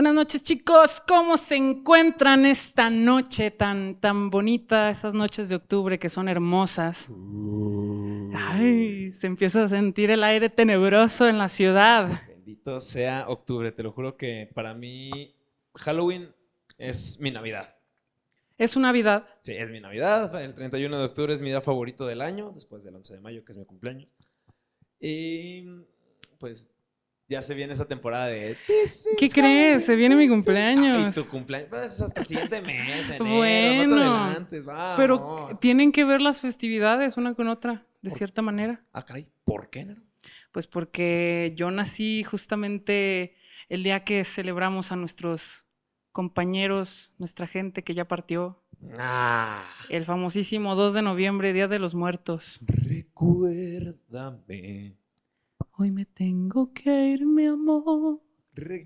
Buenas noches, chicos. ¿Cómo se encuentran esta noche tan, tan bonita? Esas noches de octubre que son hermosas. Ay, se empieza a sentir el aire tenebroso en la ciudad. Bendito sea octubre. Te lo juro que para mí Halloween es mi Navidad. ¿Es su Navidad? Sí, es mi Navidad. El 31 de octubre es mi día favorito del año, después del 11 de mayo, que es mi cumpleaños. Y pues ya se viene esa temporada de... ¿Qué crees? Se viene mi cumpleaños. Ay, tu cumpleaños. Pero es hasta el siguiente mes, enero, Bueno, no te adelantes, vamos. Pero tienen que ver las festividades una con otra, de cierta manera. Ah, caray, ¿por qué, enero? Pues porque yo nací justamente el día que celebramos a nuestros compañeros, nuestra gente que ya partió. Ah, El famosísimo 2 de noviembre, Día de los Muertos. recuérdame. Hoy me tengo que ir, mi amor.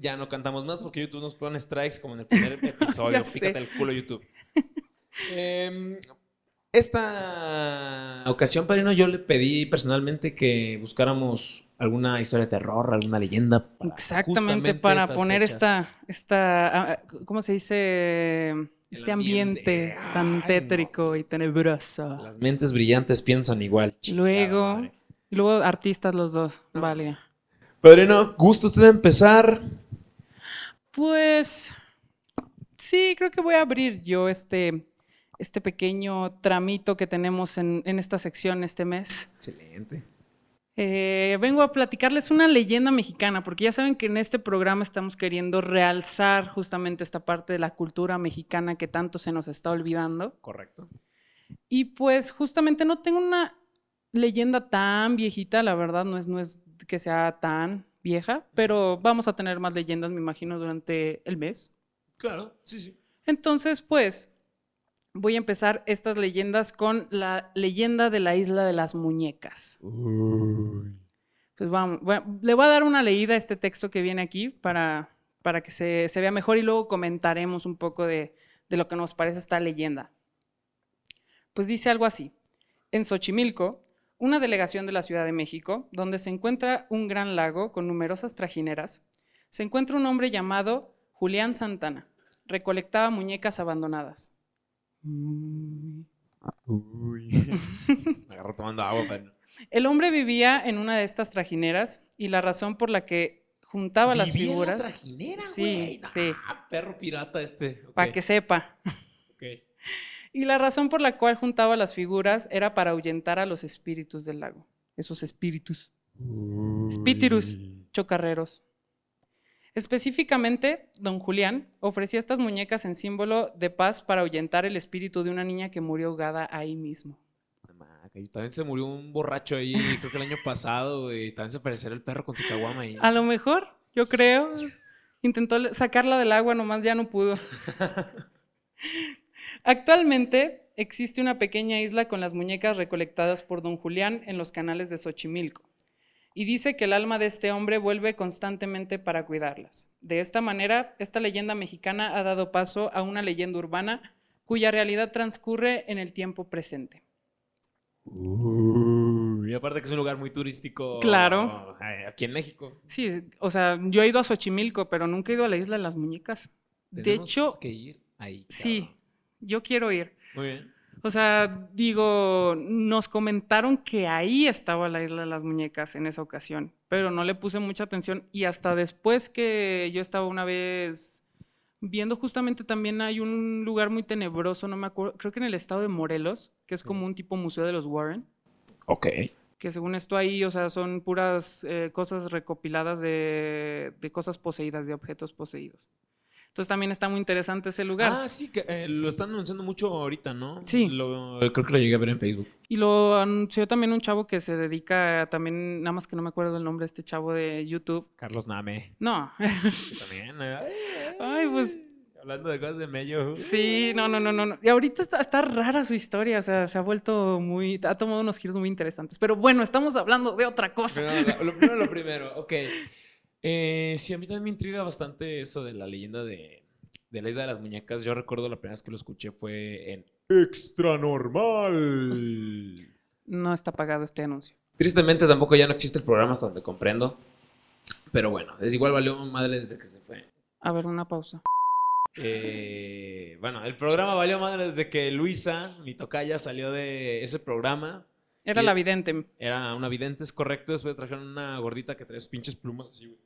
Ya no cantamos más porque YouTube nos pone strikes como en el primer episodio. Pícate el culo, YouTube. Em, esta ocasión, Padrino, yo le pedí personalmente que buscáramos alguna historia de terror, alguna leyenda. para Exactamente, para poner esta, fechas. esta, ah, ¿cómo se dice? Este ambiente, ambiente. tan Ay, no, tétrico y tenebroso. Las mentes brillantes piensan igual. Luego, madre. Y luego artistas los dos, No. vale. Padrino, ¿gusta usted empezar? Pues sí, creo que voy a abrir yo este, este pequeño tramito que tenemos en, en esta sección este mes. Excelente. Eh, vengo a platicarles una leyenda mexicana, porque ya saben que en este programa estamos queriendo realzar justamente esta parte de la cultura mexicana que tanto se nos está olvidando. Correcto. Y pues justamente no tengo una leyenda tan viejita, la verdad, no es, no es que sea tan vieja, pero vamos a tener más leyendas, me imagino, durante el mes. Claro, sí, sí. Entonces, pues, voy a empezar estas leyendas con la leyenda de la isla de las muñecas. Pues vamos, bueno, le voy a dar una leída a este texto que viene aquí para, para que se, se vea mejor y luego comentaremos un poco de, de lo que nos parece esta leyenda. Pues dice algo así. En Xochimilco, una delegación de la Ciudad de México, donde se encuentra un gran lago con numerosas trajineras, se encuentra un hombre llamado Julián Santana. Recolectaba muñecas abandonadas. Uy. Me agarro tomando agua, padrino. El hombre vivía en una de estas trajineras y la razón por la que juntaba las Vivía en la figuras, trajinera, Sí, güey. sí. Ah, perro pirata este. Para que sepa, ok. Y la razón por la cual juntaba las figuras era para ahuyentar a los espíritus del lago. Esos espíritus. Espíritus chocarreros. Específicamente, don Julián ofrecía estas muñecas en símbolo de paz para ahuyentar el espíritu de una niña que murió ahogada ahí mismo. Y También se murió un borracho ahí, creo que el año pasado, güey. También se pareció el perro con su caguama ahí. A lo mejor, yo creo, intentó sacarla del agua, nomás ya no pudo. Actualmente existe una pequeña isla con las muñecas recolectadas por don Julián en los canales de Xochimilco. Y dice que el alma de este hombre vuelve constantemente para cuidarlas. De esta manera, esta leyenda mexicana ha dado paso a una leyenda urbana cuya realidad transcurre en el tiempo presente. Y aparte que es un lugar muy turístico. Claro. eh, Aquí en México. Sí, o sea, yo he ido a Xochimilco, pero nunca he ido a la isla de las muñecas. De hecho, que ir ahí. sí. Yo quiero ir. Muy bien. O sea, digo, nos comentaron que ahí estaba la isla de las muñecas en esa ocasión, pero no le puse mucha atención y hasta después que yo estaba una vez viendo justamente también hay un lugar muy tenebroso, no me acuerdo, creo que en el estado de Morelos, que es como un tipo museo de los Warren, Ok. que según esto ahí, o sea, son puras eh, cosas recopiladas de, de cosas poseídas, de objetos poseídos. Entonces también está muy interesante ese lugar. Ah, sí, que eh, lo están anunciando mucho ahorita, ¿no? Sí. Lo- creo que lo llegué a ver en Facebook. Y lo anunció también un chavo que se dedica a- también, nada más que no me acuerdo el nombre de este chavo de YouTube. Carlos Name. No, Que también. ay, pues Hablando de cosas de mello. sí, no, no, no, no. Y ahorita está, está rara su historia, o sea, se ha vuelto muy, ha tomado unos giros muy interesantes. Pero bueno, estamos hablando de otra cosa. Primero, lo, lo primero, lo primero. Ok. Eh, sí, a mí también me intriga bastante eso de la leyenda de, de la isla de las muñecas. Yo recuerdo la primera vez que lo escuché fue en Extra Normal. No está pagado este anuncio. Tristemente tampoco ya no existe el programa hasta donde comprendo. Pero bueno, es igual valió madre desde que se fue. A ver, una pausa. Eh, bueno, el programa valió madre desde que Luisa, mi tocaya, salió de ese programa. Era la vidente. Era una vidente, es correcto. Después trajeron una gordita que traía sus pinches plumas así, güey.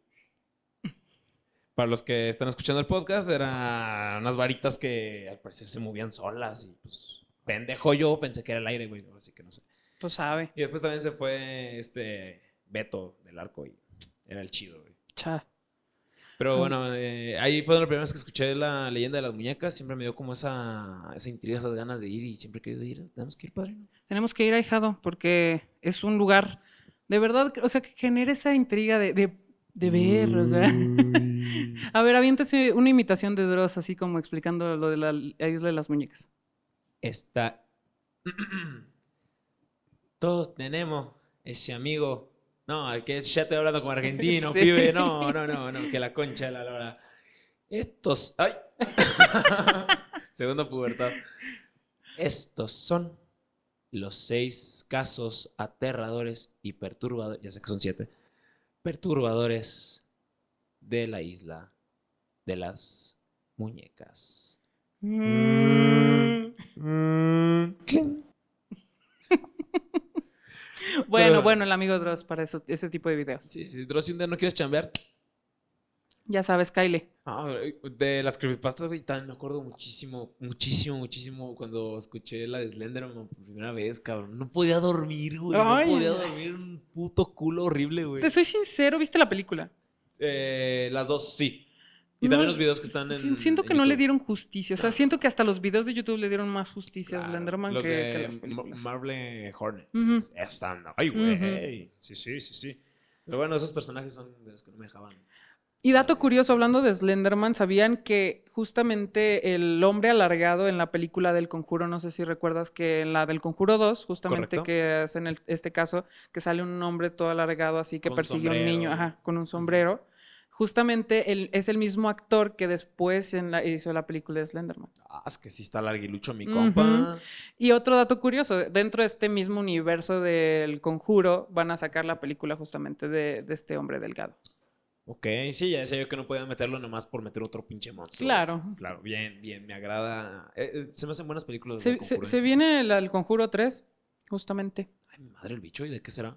Para los que están escuchando el podcast, eran unas varitas que al parecer se movían solas y pues pendejo yo pensé que era el aire, güey, así que no sé. Pues sabe. Y después también se fue este Beto del arco y era el chido, güey. Cha. Pero bueno, eh, ahí fue la primera vez que escuché la leyenda de las muñecas. Siempre me dio como esa, esa intriga, esas ganas de ir y siempre he querido ir. Tenemos que ir, padrino. Tenemos que ir a Hijado porque es un lugar de verdad, o sea, que genera esa intriga de, de, de ver, o sea. A ver, aviéntese una imitación de Dross, así como explicando lo de la isla de las muñecas. Está. Todos tenemos ese amigo. No, que ya estoy hablando como argentino, Sí. pibe. No, no, no, no, que la concha de la lora. Estos. ¡Ay! Segunda pubertad. Estos son los seis casos aterradores y perturbadores. Ya sé que son siete. Perturbadores de la isla de las muñecas. Bueno, Pero- bueno, el amigo Dross para eso, ese tipo de videos. Sí, si Dross, si un día no quieres chambear. Ya sabes, Kyle. Ah, de las creepypastas, güey, también me acuerdo muchísimo, muchísimo, muchísimo cuando escuché la de Slenderman por primera vez, cabrón. No podía dormir, güey. No podía dormir. Un puto culo horrible, güey. Te soy sincero, ¿viste la película? Eh, las dos, sí. Y No, también los videos que están en. Si- Siento en que no le dieron justicia. O sea, siento que hasta los videos de YouTube le dieron más justicia a Slenderman los que, de que las películas. Marble Hornets. Ujú. Están. Ay, güey. Sí, sí, sí, sí. Pero bueno, esos personajes son de los que no me dejaban. Y dato curioso, hablando de Slenderman, ¿sabían que justamente el hombre alargado en la película del Conjuro, no sé si recuerdas que en la del Conjuro 2, justamente Correcto. que es en el- este caso, que sale un hombre todo alargado así que Con persigue a un niño, ajá, con un sombrero, justamente es el mismo actor que después en la, hizo la película de Slenderman. Ah, es que sí está larguilucho mi compa. Y otro dato curioso, dentro de este mismo universo del Conjuro van a sacar la película justamente de, de este hombre delgado. Ok, sí, ya decía yo que no podían meterlo nomás por meter otro pinche monstruo. Claro. Claro, bien, bien, me agrada. Eh, eh, se me hacen buenas películas. Se, se- se viene el, el Conjuro 3, justamente. Ay, mi madre, el bicho, ¿y de qué será?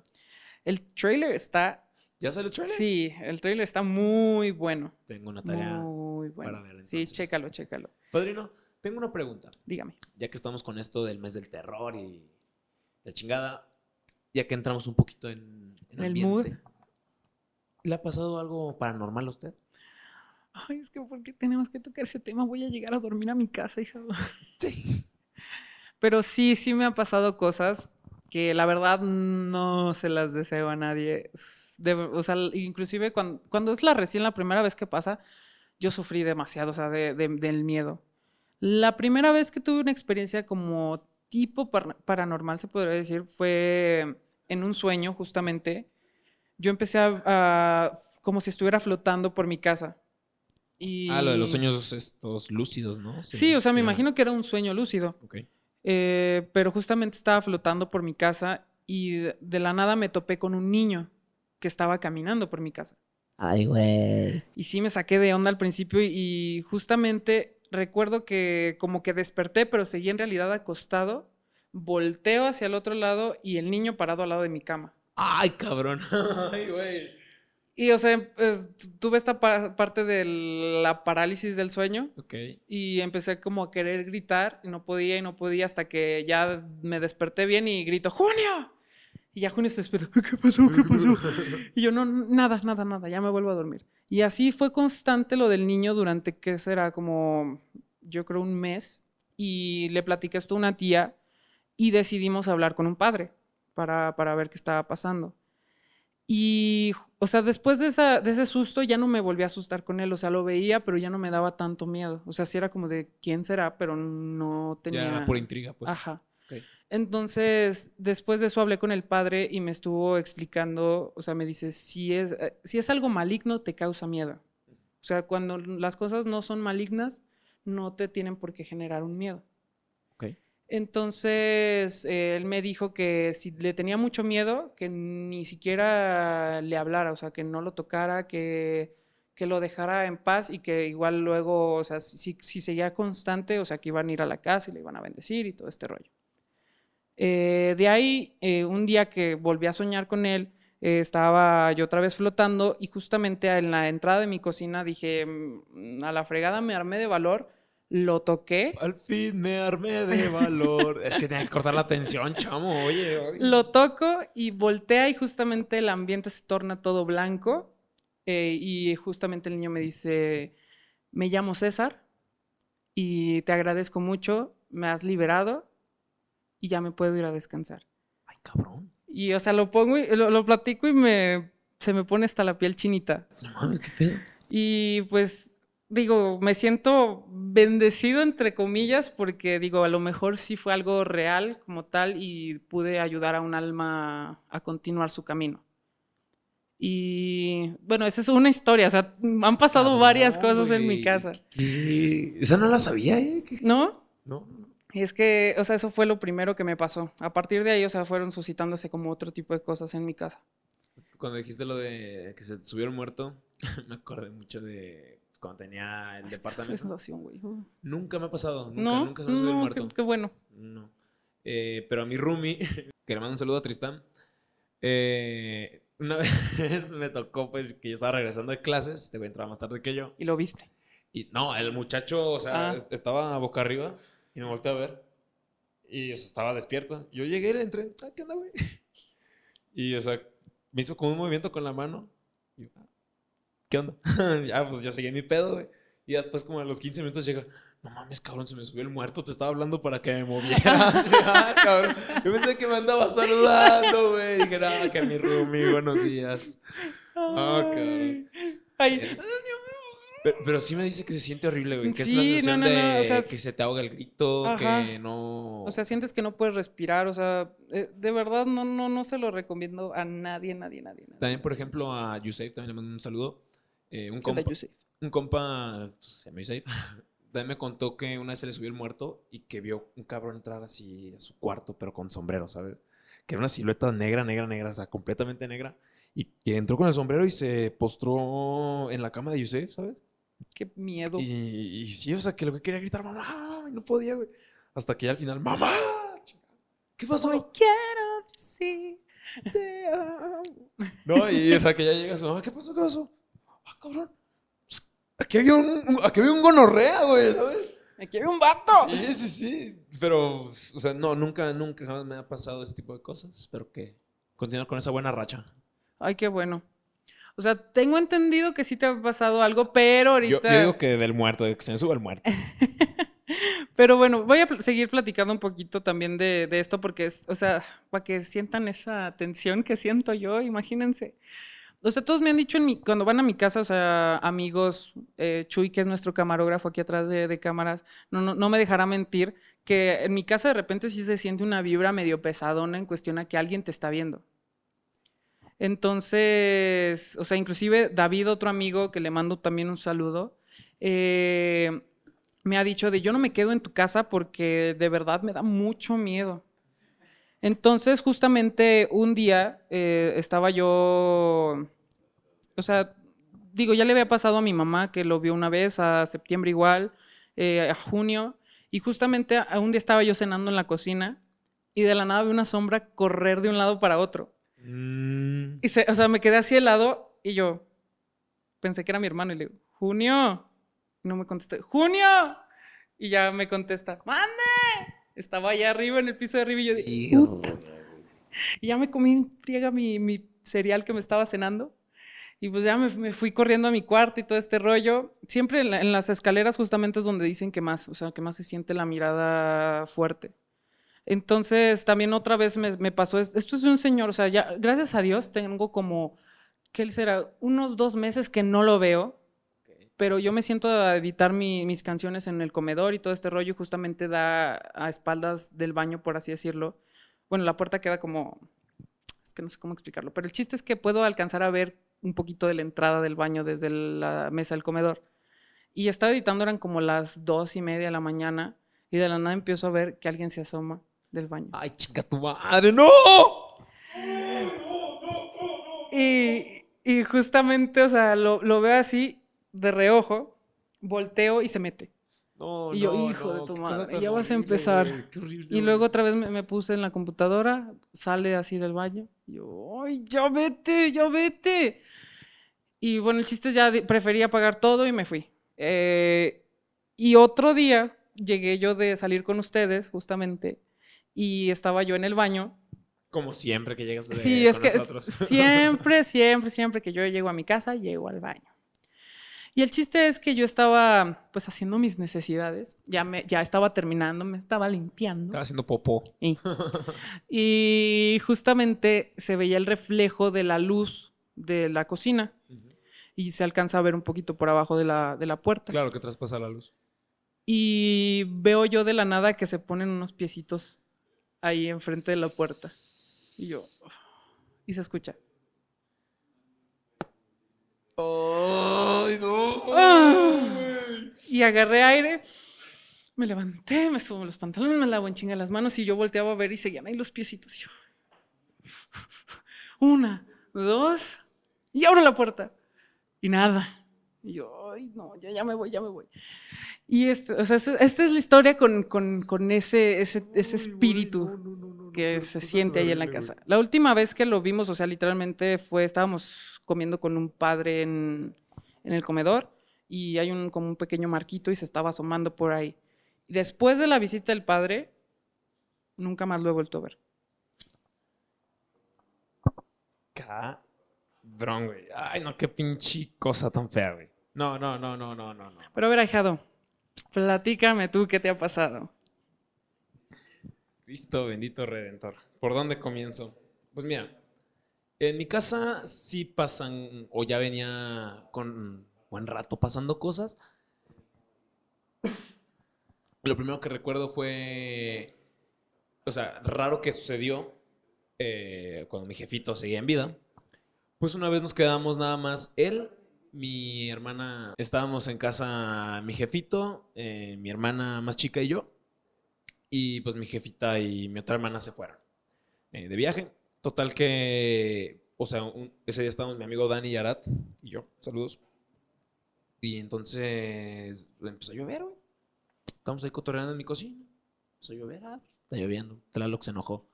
El trailer está. ¿Ya sale el trailer? Sí, el trailer está muy bueno. Tengo una tarea. Muy bueno. para ver, sí, chécalo, chécalo. Padrino, tengo una pregunta. Dígame. Ya que estamos con esto del mes del terror y la chingada, ya que entramos un poquito en, en En el ambiente, mood. ¿Le ha pasado algo paranormal a usted? Ay, es que ¿por qué tenemos que tocar ese tema? Voy a llegar a dormir a mi casa, hija. Sí. Pero sí, sí me han pasado cosas que la verdad no se las deseo a nadie. De- o sea, inclusive cuando, cuando es la recién la primera vez que pasa, yo sufrí demasiado, o sea, de- de- del miedo. La primera vez que tuve una experiencia como tipo par- paranormal, se podría decir, fue en un sueño, justamente. Yo empecé a, a- como si estuviera flotando por mi casa. Y... Ah, lo de los sueños estos lúcidos, ¿no? Sí, o sea, me imagino que era un sueño lúcido. Ok. Eh, pero justamente estaba flotando por mi casa y de, de la nada me topé con un niño que estaba caminando por mi casa. Ay, güey. Y sí me saqué de onda al principio y, y justamente recuerdo que como que desperté, pero seguí en realidad acostado, volteo hacia el otro lado y el niño parado al lado de mi cama. Ay, cabrón. Ay, güey. Y o sea, pues, tuve esta pa- parte de la parálisis del sueño Ok. y empecé como a querer gritar y no podía y no podía hasta que ya me desperté bien y grito, ¡Junio! Y ya Junio se despertó, ¿qué pasó? ¿Qué pasó? Y yo, no, nada, nada, nada, ya me vuelvo a dormir. Y así fue constante lo del niño durante, ¿qué será? Como, yo creo, un mes. Y le platiqué esto a una tía y decidimos hablar con un padre para, para ver qué estaba pasando. Y, o sea, después de, esa, de ese susto ya no me volví a asustar con él. O sea, lo veía, pero ya no me daba tanto miedo. O sea, sí era como de quién será, pero no tenía. Ya era por intriga, pues. Ajá. Entonces, después de eso hablé con el padre y me estuvo explicando, o sea, me dice, si es, eh, si es algo maligno, te causa miedo. O sea, cuando las cosas no son malignas, no te tienen por qué generar un miedo. Entonces, eh, él me dijo que si le tenía mucho miedo, que ni siquiera le hablara, o sea, que no lo tocara, que, que lo dejara en paz y que igual luego, o sea, si, si seguía constante, o sea, que iban a ir a la casa y le iban a bendecir y todo este rollo. Eh, de ahí, eh, un día que volví a soñar con él, estaba yo otra vez flotando y justamente en la entrada de mi cocina dije, "Mm, a la fregada me armé de valor, lo toqué, Al fin me armé de valor. es que tenía que cortar la atención, chamo. Oye, oye. lo toco y voltea y justamente el ambiente se torna todo blanco eh, y justamente el niño me dice, me llamo César y te agradezco mucho, me has liberado y ya me puedo ir a descansar. Ay, cabrón. Y, o sea, lo pongo y lo, lo platico y me, se me pone hasta la piel chinita. No mames, qué pedo. Y pues, digo, me siento bendecido, entre comillas, porque digo, a lo mejor sí fue algo real como tal y pude ayudar a un alma a continuar su camino. Y bueno, esa es una historia, o sea, han pasado varias Cabrón, cosas en mi casa, ¿Qué? Esa no la sabía, ¿eh? ¿Qué? ¿no? No. Y es que, o sea, eso fue lo primero que me pasó. A partir de ahí, o sea, fueron suscitándose como otro tipo de cosas en mi casa. Cuando dijiste lo de que se subió el muerto, me acordé mucho de cuando tenía el Esa departamento. sensación, güey. Nunca me ha pasado, nunca, No, nunca se me el no, muerto. qué, qué bueno. No. Eh, pero a mi roomie, que le mando un saludo a Tristán, eh, una vez me tocó pues que yo estaba regresando de clases, este güey entraba más tarde que yo, Y lo viste. y no, el muchacho, o sea, Ah. es- estaba boca arriba y me volteé a ver y, o sea, estaba despierto. Yo llegué y le entré, ah, ¿qué onda, güey? Y, o sea, me hizo como un movimiento con la mano. Y yo, "Ah, ¿qué onda? ya, pues yo seguí en mi pedo, güey. Y después, como a los 15 minutos, llega, no mames, cabrón, se me subió el muerto, te estaba hablando para que me moviera. ah, cabrón. Yo pensé que me andaba saludando, güey. Dije, ah, que mi roomie, buenos días. Ah, cabrón. Ay, Eh, Pero, pero sí me dice que se siente horrible, güey. Que Sí, es la no, sensación no, no, de o sea, que se te ahoga el grito, Ajá. que no... O sea, sientes que no puedes respirar, o sea, eh, de verdad no, no, no se lo recomiendo a nadie, nadie, nadie. nadie. También, por ejemplo, a Yusef también le mando un saludo. Eh, un, ¿Qué onda, compa, un compa, se llama Yusef, también me contó que una vez se le subió el muerto y que vio un cabrón entrar así a su cuarto, pero con sombrero, ¿sabes? Que era una silueta negra, negra, negra, o sea, completamente negra. Y que entró con el sombrero y se postró en la cama de Yusef, ¿sabes? Qué miedo. Y, y sí, o sea, que lo que quería gritar, mamá, y no podía, güey. Hasta que ya al final, mamá, ¿qué pasó? Hoy quiero decir. te amo. No, y o sea, que ya llegas, mamá, ¿qué pasó? ¿Qué pasó? Ah, cabrón. pues, Aquí había un, aquí había un gonorrea, güey, ¿sabes? Aquí hay un vato. Sí, sí, sí. Pero, o sea, no, nunca, nunca jamás me ha pasado ese tipo de cosas. Espero que continuar con esa buena racha. Ay, qué bueno. O sea, tengo entendido que sí te ha pasado algo, pero Yo, ahorita. yo digo que del muerto, de que se me suba el muerto. Pero bueno, voy a pl- seguir platicando un poquito también de, de esto porque es, o sea, para que sientan esa tensión que siento yo, imagínense. O sea, todos me han dicho en mi, cuando van a mi casa, o sea, amigos, eh, Chuy, que es nuestro camarógrafo aquí atrás de, de cámaras, no, no, no me dejará mentir, que en mi casa de repente sí se siente una vibra medio pesadona en cuestión a que alguien te está viendo. Entonces, o sea, inclusive David, otro amigo que le mando también un saludo, eh, me ha dicho de yo no me quedo en tu casa porque de verdad me da mucho miedo. Entonces, justamente un día eh, estaba yo, o sea, digo, ya le había pasado a mi mamá que lo vio una vez, a septiembre igual, eh, a junio, y justamente a- un día estaba yo cenando en la cocina y de la nada vi una sombra correr de un lado para otro. Mm. Y se, o sea, me quedé así helado y yo pensé que era mi hermano y le digo, Junio. Y no me contestó, Junio. Y ya me contesta, mande. Estaba allá arriba en el piso de arriba y yo dije, "Puta". Y ya me comí en friega mi, mi cereal que me estaba cenando. Y pues ya me, me fui corriendo a mi cuarto y todo este rollo. Siempre en, la- en las escaleras justamente es donde dicen que más, o sea, que más se siente la mirada fuerte. Entonces, también otra vez me, me pasó, es- esto es de un señor, o sea, ya, gracias a Dios, tengo como, ¿qué será? Unos dos meses que no lo veo, pero yo me siento a editar mi- mis canciones en el comedor y todo este rollo, justamente da a espaldas del baño, por así decirlo. Bueno, la puerta queda como, es que no sé cómo explicarlo, pero el chiste es que puedo alcanzar a ver un poquito de la entrada del baño desde la mesa del comedor. Y estaba editando, eran como las dos y media de la mañana, y de la nada empiezo a ver que alguien se asoma del baño. Ay, chica tu madre, no. Y, y justamente, o sea, lo, lo veo así de reojo, volteo y se mete. No, Y yo, no, hijo de tu madre, ya vas a empezar. güey, qué horrible, Y luego otra vez me, me puse en la computadora, sale así del baño. Y yo, ¡ay, ya vete, ya vete! Y bueno, el chiste ya di- preferí apagar todo y me fui. Eh, y otro día llegué yo de salir con ustedes, justamente, y estaba yo en el baño. Como siempre que llegas de, Sí, es que nosotros. siempre, siempre, siempre que yo llego a mi casa, llego al baño. Y el chiste es que yo estaba pues haciendo mis necesidades, ya, me, ya estaba terminando, me estaba limpiando. Estaba haciendo popó. Y, y justamente se veía el reflejo de la luz de la cocina y se alcanza a ver un poquito por abajo de la, de la puerta. Claro que traspasa la luz. Y veo yo de la nada que se ponen unos piecitos ahí enfrente de la puerta. Y yo... Y se escucha. ¡Ay, no! Ah. Y agarré aire, me levanté, me subo los pantalones, me lavo en chinga las manos y yo volteaba a ver y seguían ahí los piecitos. Y yo, una, dos, y abro la puerta. Y nada. Y yo, ay, no, ya, ya me voy, ya me voy. Y este, o sea, es- esta es la historia con, con- con ese, ese, ese espíritu que se siente ahí en la casa. La última vez que lo vimos, o sea, literalmente fue, estábamos comiendo con un padre en, en el comedor y hay un como un pequeño marquito y se estaba asomando por ahí. Después de la visita del padre, nunca más lo he vuelto a ver. Cabrón, güey. Ay, no, qué pinche cosa tan fea, güey. No, no, no, no, no, no, no. Pero a ver, ahijado, platícame tú qué te ha pasado. Cristo bendito redentor. ¿Por dónde comienzo? Pues mira, en mi casa sí pasan, o ya venía con buen rato pasando cosas. Lo primero que recuerdo fue, o sea, raro que sucedió eh, cuando mi jefito seguía en vida. Pues una vez nos quedamos nada más él, mi hermana, estábamos en casa mi jefito, eh, mi hermana más chica y yo. Y pues mi jefita y mi otra hermana se fueron eh, de viaje. Total que, o sea, un- ese día estábamos mi amigo Dani Yarat y yo, saludos. Y entonces empezó a llover, güey. Estamos ahí cotorreando en mi cocina. Empezó a llover, ah, está lloviendo. Tlaloc se enojó.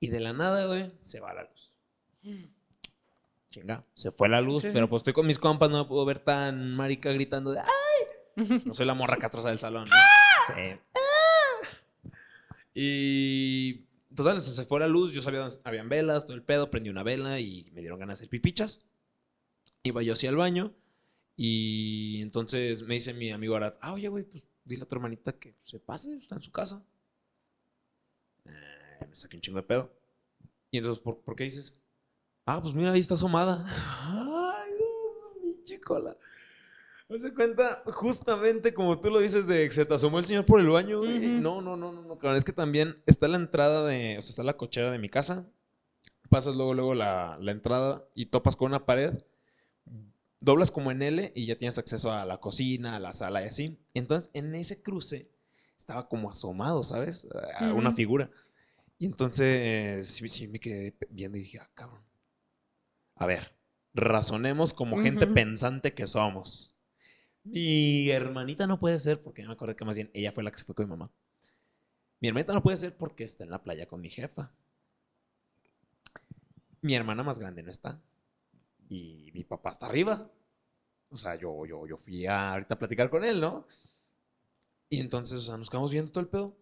Y de la nada, güey, se va la luz. Chinga, se fue la luz, Sí, pero pues estoy con mis compas, no me puedo ver tan marica gritando de ¡ay! No soy la morra castrosa del salón, ¿no? Sí. Y total, se fue la luz, yo sabía habían velas, todo el pedo, prendí una vela y me dieron ganas de hacer pipichas. Iba yo hacia el baño y entonces me dice mi amigo Arat, ah, oye, güey, pues dile a tu hermanita que se pase, está en su casa. Eh, me saqué un chingo de pedo. Y entonces, ¿por, por qué dices? Ah, pues mira, ahí está asomada. Ay, no, pinche cola. ¿No se cuenta? Justamente como tú lo dices de que se te asomó el señor por el baño, güey. Ujú. No, no, no, no, no, cabrón. Es que también está la entrada de, o sea, está la cochera de mi casa. Pasas luego, luego la, la entrada y topas con una pared. Doblas como en L y ya tienes acceso a la cocina, a la sala y así. Entonces, en ese cruce estaba como asomado, ¿sabes? A una Ujú. figura. Y entonces, sí, sí, me quedé viendo y dije, ah, cabrón. A ver, razonemos como gente Ujú. pensante que somos. Mi hermanita no puede ser, porque me acordé que más bien ella fue la que se fue con mi mamá. Mi hermanita no puede ser porque está en la playa con mi jefa. Mi hermana más grande no está. Y mi papá está arriba. O sea, yo, yo, yo fui a ahorita a platicar con él, ¿no? Y entonces, o sea, nos quedamos viendo todo el pedo.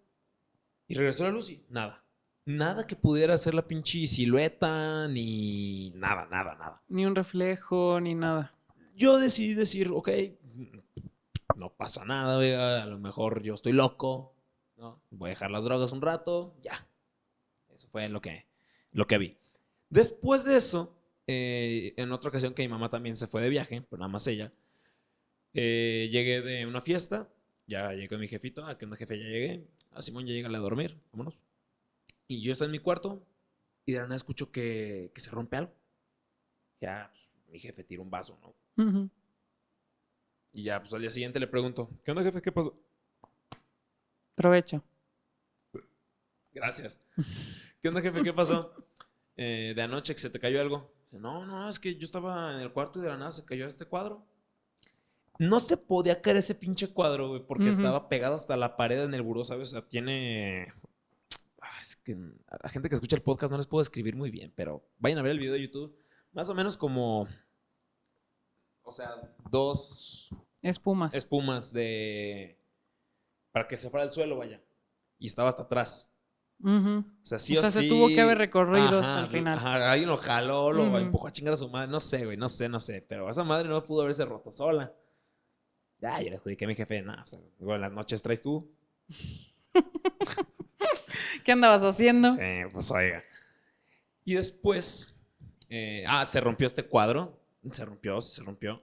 Y regresó la luz y nada. Nada que pudiera hacer la pinche silueta, ni nada, nada, nada. Ni un reflejo, ni nada. Yo decidí decir, ok, no pasa nada, a lo mejor yo estoy loco, ¿no? Voy a dejar las drogas un rato, ya. Eso fue lo que, lo que vi. Después de eso, eh, en otra ocasión que mi mamá también se fue de viaje, pero nada más ella, eh, llegué de una fiesta, ya llegué con mi jefito, ah, que onda jefe, ya llegué, a Simón ya llega a dormir, vámonos. Y yo estoy en mi cuarto y de la nada escucho que, que se rompe algo. Ya, pues, mi jefe tira un vaso, ¿no? Ujú. Y ya, pues al día siguiente le pregunto, ¿qué onda, jefe? ¿Qué pasó? Provecho. Gracias. ¿Qué onda, jefe? ¿Qué pasó? Eh, de anoche que se te cayó algo. No, no, es que yo estaba en el cuarto y de la nada se cayó este cuadro. No se podía caer ese pinche cuadro, güey, porque estaba pegado hasta la pared en el buró, ¿sabes? O sea, tiene... Ah, Es que a la gente que escucha el podcast no les puedo escribir muy bien, pero vayan a ver el video de YouTube. Más o menos como... O sea, dos Espumas. espumas de... Para que se fuera al suelo, vaya. Y estaba hasta atrás. O sea, sí O o, sea, se sí- tuvo que haber recorrido hasta Ajá, el final. Ajá, alguien lo jaló, lo empujó a chingar a su madre. No sé, güey, no sé, no sé. Pero esa madre no pudo haberse roto sola. Ya, yo le adjudiqué a mi jefe. Nada, o sea, igual las noches traes tú. ¿Qué andabas haciendo? Sí, pues oiga. Y después, eh, ah, se rompió este cuadro. Se rompió, se rompió.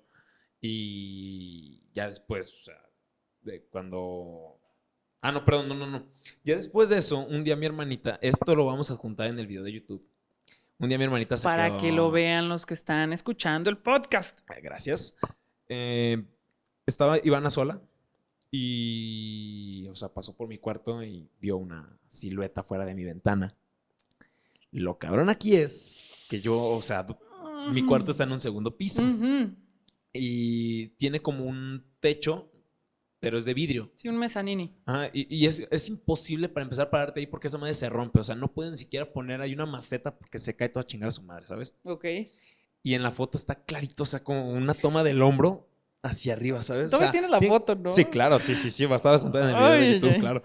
Y ya después, o sea, de cuando... Ah, no, perdón, no, no, no. Ya después de eso, un día mi hermanita, esto lo vamos a juntar en el video de YouTube. Un día mi hermanita se Para quedó- que lo vean los que están escuchando el podcast. Ay, Gracias. Eh, estaba Ivana sola y, o sea, pasó por mi cuarto y vio una silueta fuera de mi ventana. Lo cabrón aquí es que yo, o sea, mi cuarto está en un segundo piso Ujú. y tiene como un techo, pero es de vidrio. Sí, un mezanini. Ajá, y y es, es imposible para empezar a pararte ahí porque esa madre se rompe. O sea, no pueden siquiera poner ahí una maceta porque se cae toda a chingar a su madre, ¿sabes? Ok. Y en la foto está clarito, o sea, como una toma del hombro hacia arriba, ¿sabes? O Todavía sea, tienes la tiene- foto, ¿no? Sí, claro, sí, sí, sí, va a estar juntada en el video Ay, de YouTube, claro.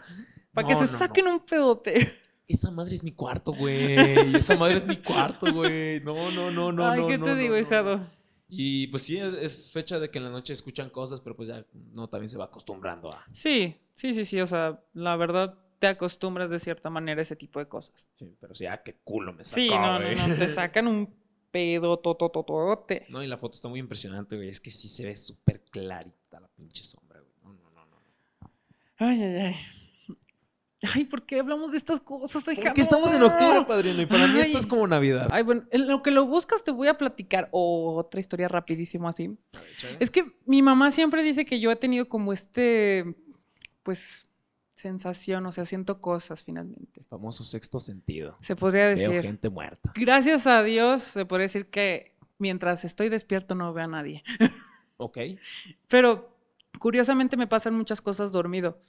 Para que No, se no, no. saquen un pedote. Esa madre es mi cuarto, güey. Esa madre es mi cuarto, güey. No, no, no, no. Ay, ¿qué no, te no, digo, no, hijado? Y pues sí, es, fecha de que en la noche escuchan cosas, pero pues ya no, también se va acostumbrando a. Sí, sí, sí, sí. O sea, la verdad te acostumbras de cierta manera a ese tipo de cosas. Sí, pero sí, ah, qué culo me sacó, Sí, no, no, güey. no. Te sacan un pedo totototote. No, y la foto está muy impresionante, güey. Es que sí se ve súper clarita la pinche sombra, güey. No, no, no, no. Ay, ay, ay. Ay, ¿por qué hablamos de estas cosas? Porque estamos en octubre, padrino, y para mí esto es como Navidad. Ay, bueno, en lo que lo buscas te voy a platicar otra historia rapidísimo así. Ver. Es que mi mamá siempre dice que yo he tenido como este, pues, sensación, o sea, siento cosas finalmente. famoso sexto sentido. Se podría Veo decir. gente muerta. Gracias a Dios, se podría decir que mientras estoy despierto no veo a nadie. Ok. Pero curiosamente me pasan muchas cosas dormido.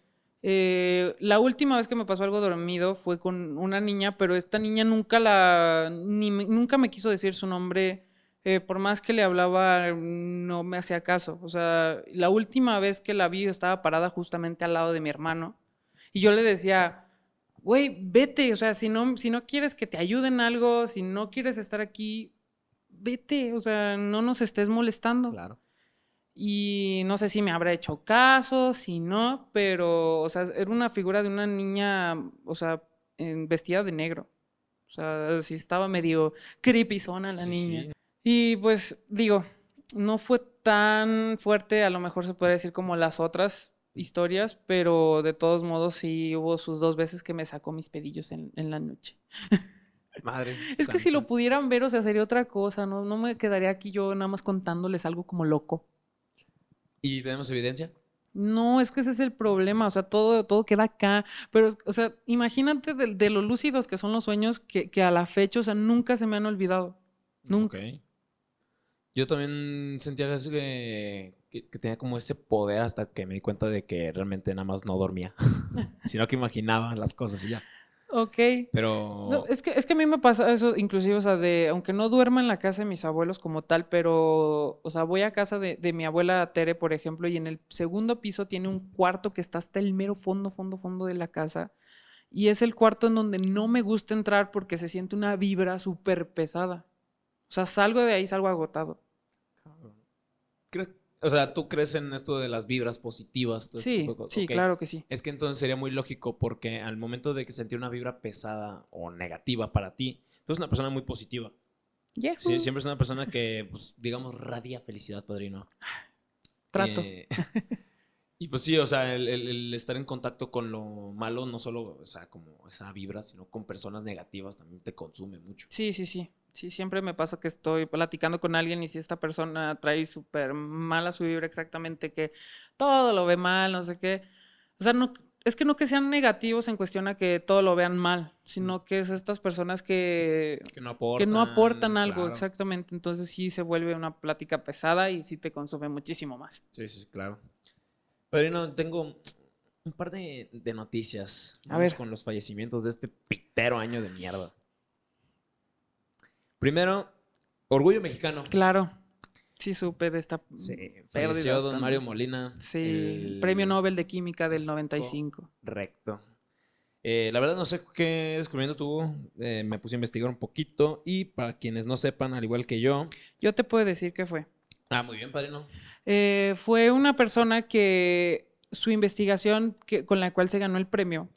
Eh, la última vez que me pasó algo dormido fue con una niña, pero esta niña nunca la, ni nunca me quiso decir su nombre. eh, por más que le hablaba, no me hacía caso. O sea, la última vez que la vi, yo estaba parada justamente al lado de mi hermano. Y yo le decía, güey, vete. O sea, si no, si no quieres que te ayuden en algo, si no quieres estar aquí, vete. O sea, no nos estés molestando. Claro. Y no sé si me habrá hecho caso, si no, pero, o sea, era una figura de una niña, o sea, en- vestida de negro. O sea, sí estaba medio creepy zona la niña. sí. Y pues, digo, no fue tan fuerte, a lo mejor se puede decir como las otras historias, pero de todos modos sí hubo sus dos veces que me sacó mis pedillos en, en la noche. Madre. Es que si lo pudieran ver, o sea, sería otra cosa, ¿no? No me quedaría aquí yo nada más contándoles algo como loco. ¿Y tenemos evidencia? No, es que ese es el problema, o sea, todo, todo queda acá, pero, o sea, imagínate de, de lo lúcidos que son los sueños que, que a la fecha, o sea, nunca se me han olvidado, nunca. Ok. Yo también sentía que, que, que tenía como ese poder hasta que me di cuenta de que realmente nada más no dormía, sino que imaginaba las cosas y ya. Ok. Pero... No, es que, es que a mí me pasa eso, inclusive, o sea, de, aunque no duerma en la casa de mis abuelos como tal, pero, o sea, voy a casa de, de mi abuela Tere, por ejemplo, y en el segundo piso tiene un cuarto que está hasta el mero fondo, fondo, fondo de la casa. Y es el cuarto en donde no me gusta entrar porque se siente una vibra súper pesada. O sea, salgo de ahí, salgo agotado. ¿Crees- o sea, ¿tú crees en esto de las vibras positivas? todo este Sí, tipo de cosas? sí, Ok. claro que sí. Es que entonces sería muy lógico porque al momento de que sentir una vibra pesada o negativa para ti, tú eres una persona muy positiva. Sí, siempre es una persona que, pues, digamos, radia felicidad, padrino. Trato. Eh, y pues sí, o sea, el, el- el estar en contacto con lo malo, no solo, o sea, como esa vibra, sino con personas negativas también te consume mucho. Sí, sí, sí. Sí, siempre me pasa que estoy platicando con alguien y si esta persona trae súper mala su vibra exactamente, que todo lo ve mal, no sé qué. O sea, no, es que no que sean negativos en cuestión a que todo lo vean mal, sino que es estas personas que, Que no aportan. que no aportan algo, claro. exactamente. Entonces sí se vuelve una plática pesada y sí te consume muchísimo más. Sí, sí, claro. Padrino, tengo un par de, de noticias. A Vamos ver. con los fallecimientos de este pitero año de mierda. Primero, Orgullo Mexicano. Claro, sí supe de esta Sí, falleció don Mario Molina. Sí, el Premio Nobel de Química del México. 95. Recto. Eh, la verdad no sé qué descubrimiento tuvo. eh, me puse a investigar un poquito. Y para quienes no sepan, al igual que yo. Yo te puedo decir que fue. Ah, muy bien, padrino. Eh, fue una persona que su investigación que, con la cual se ganó el premio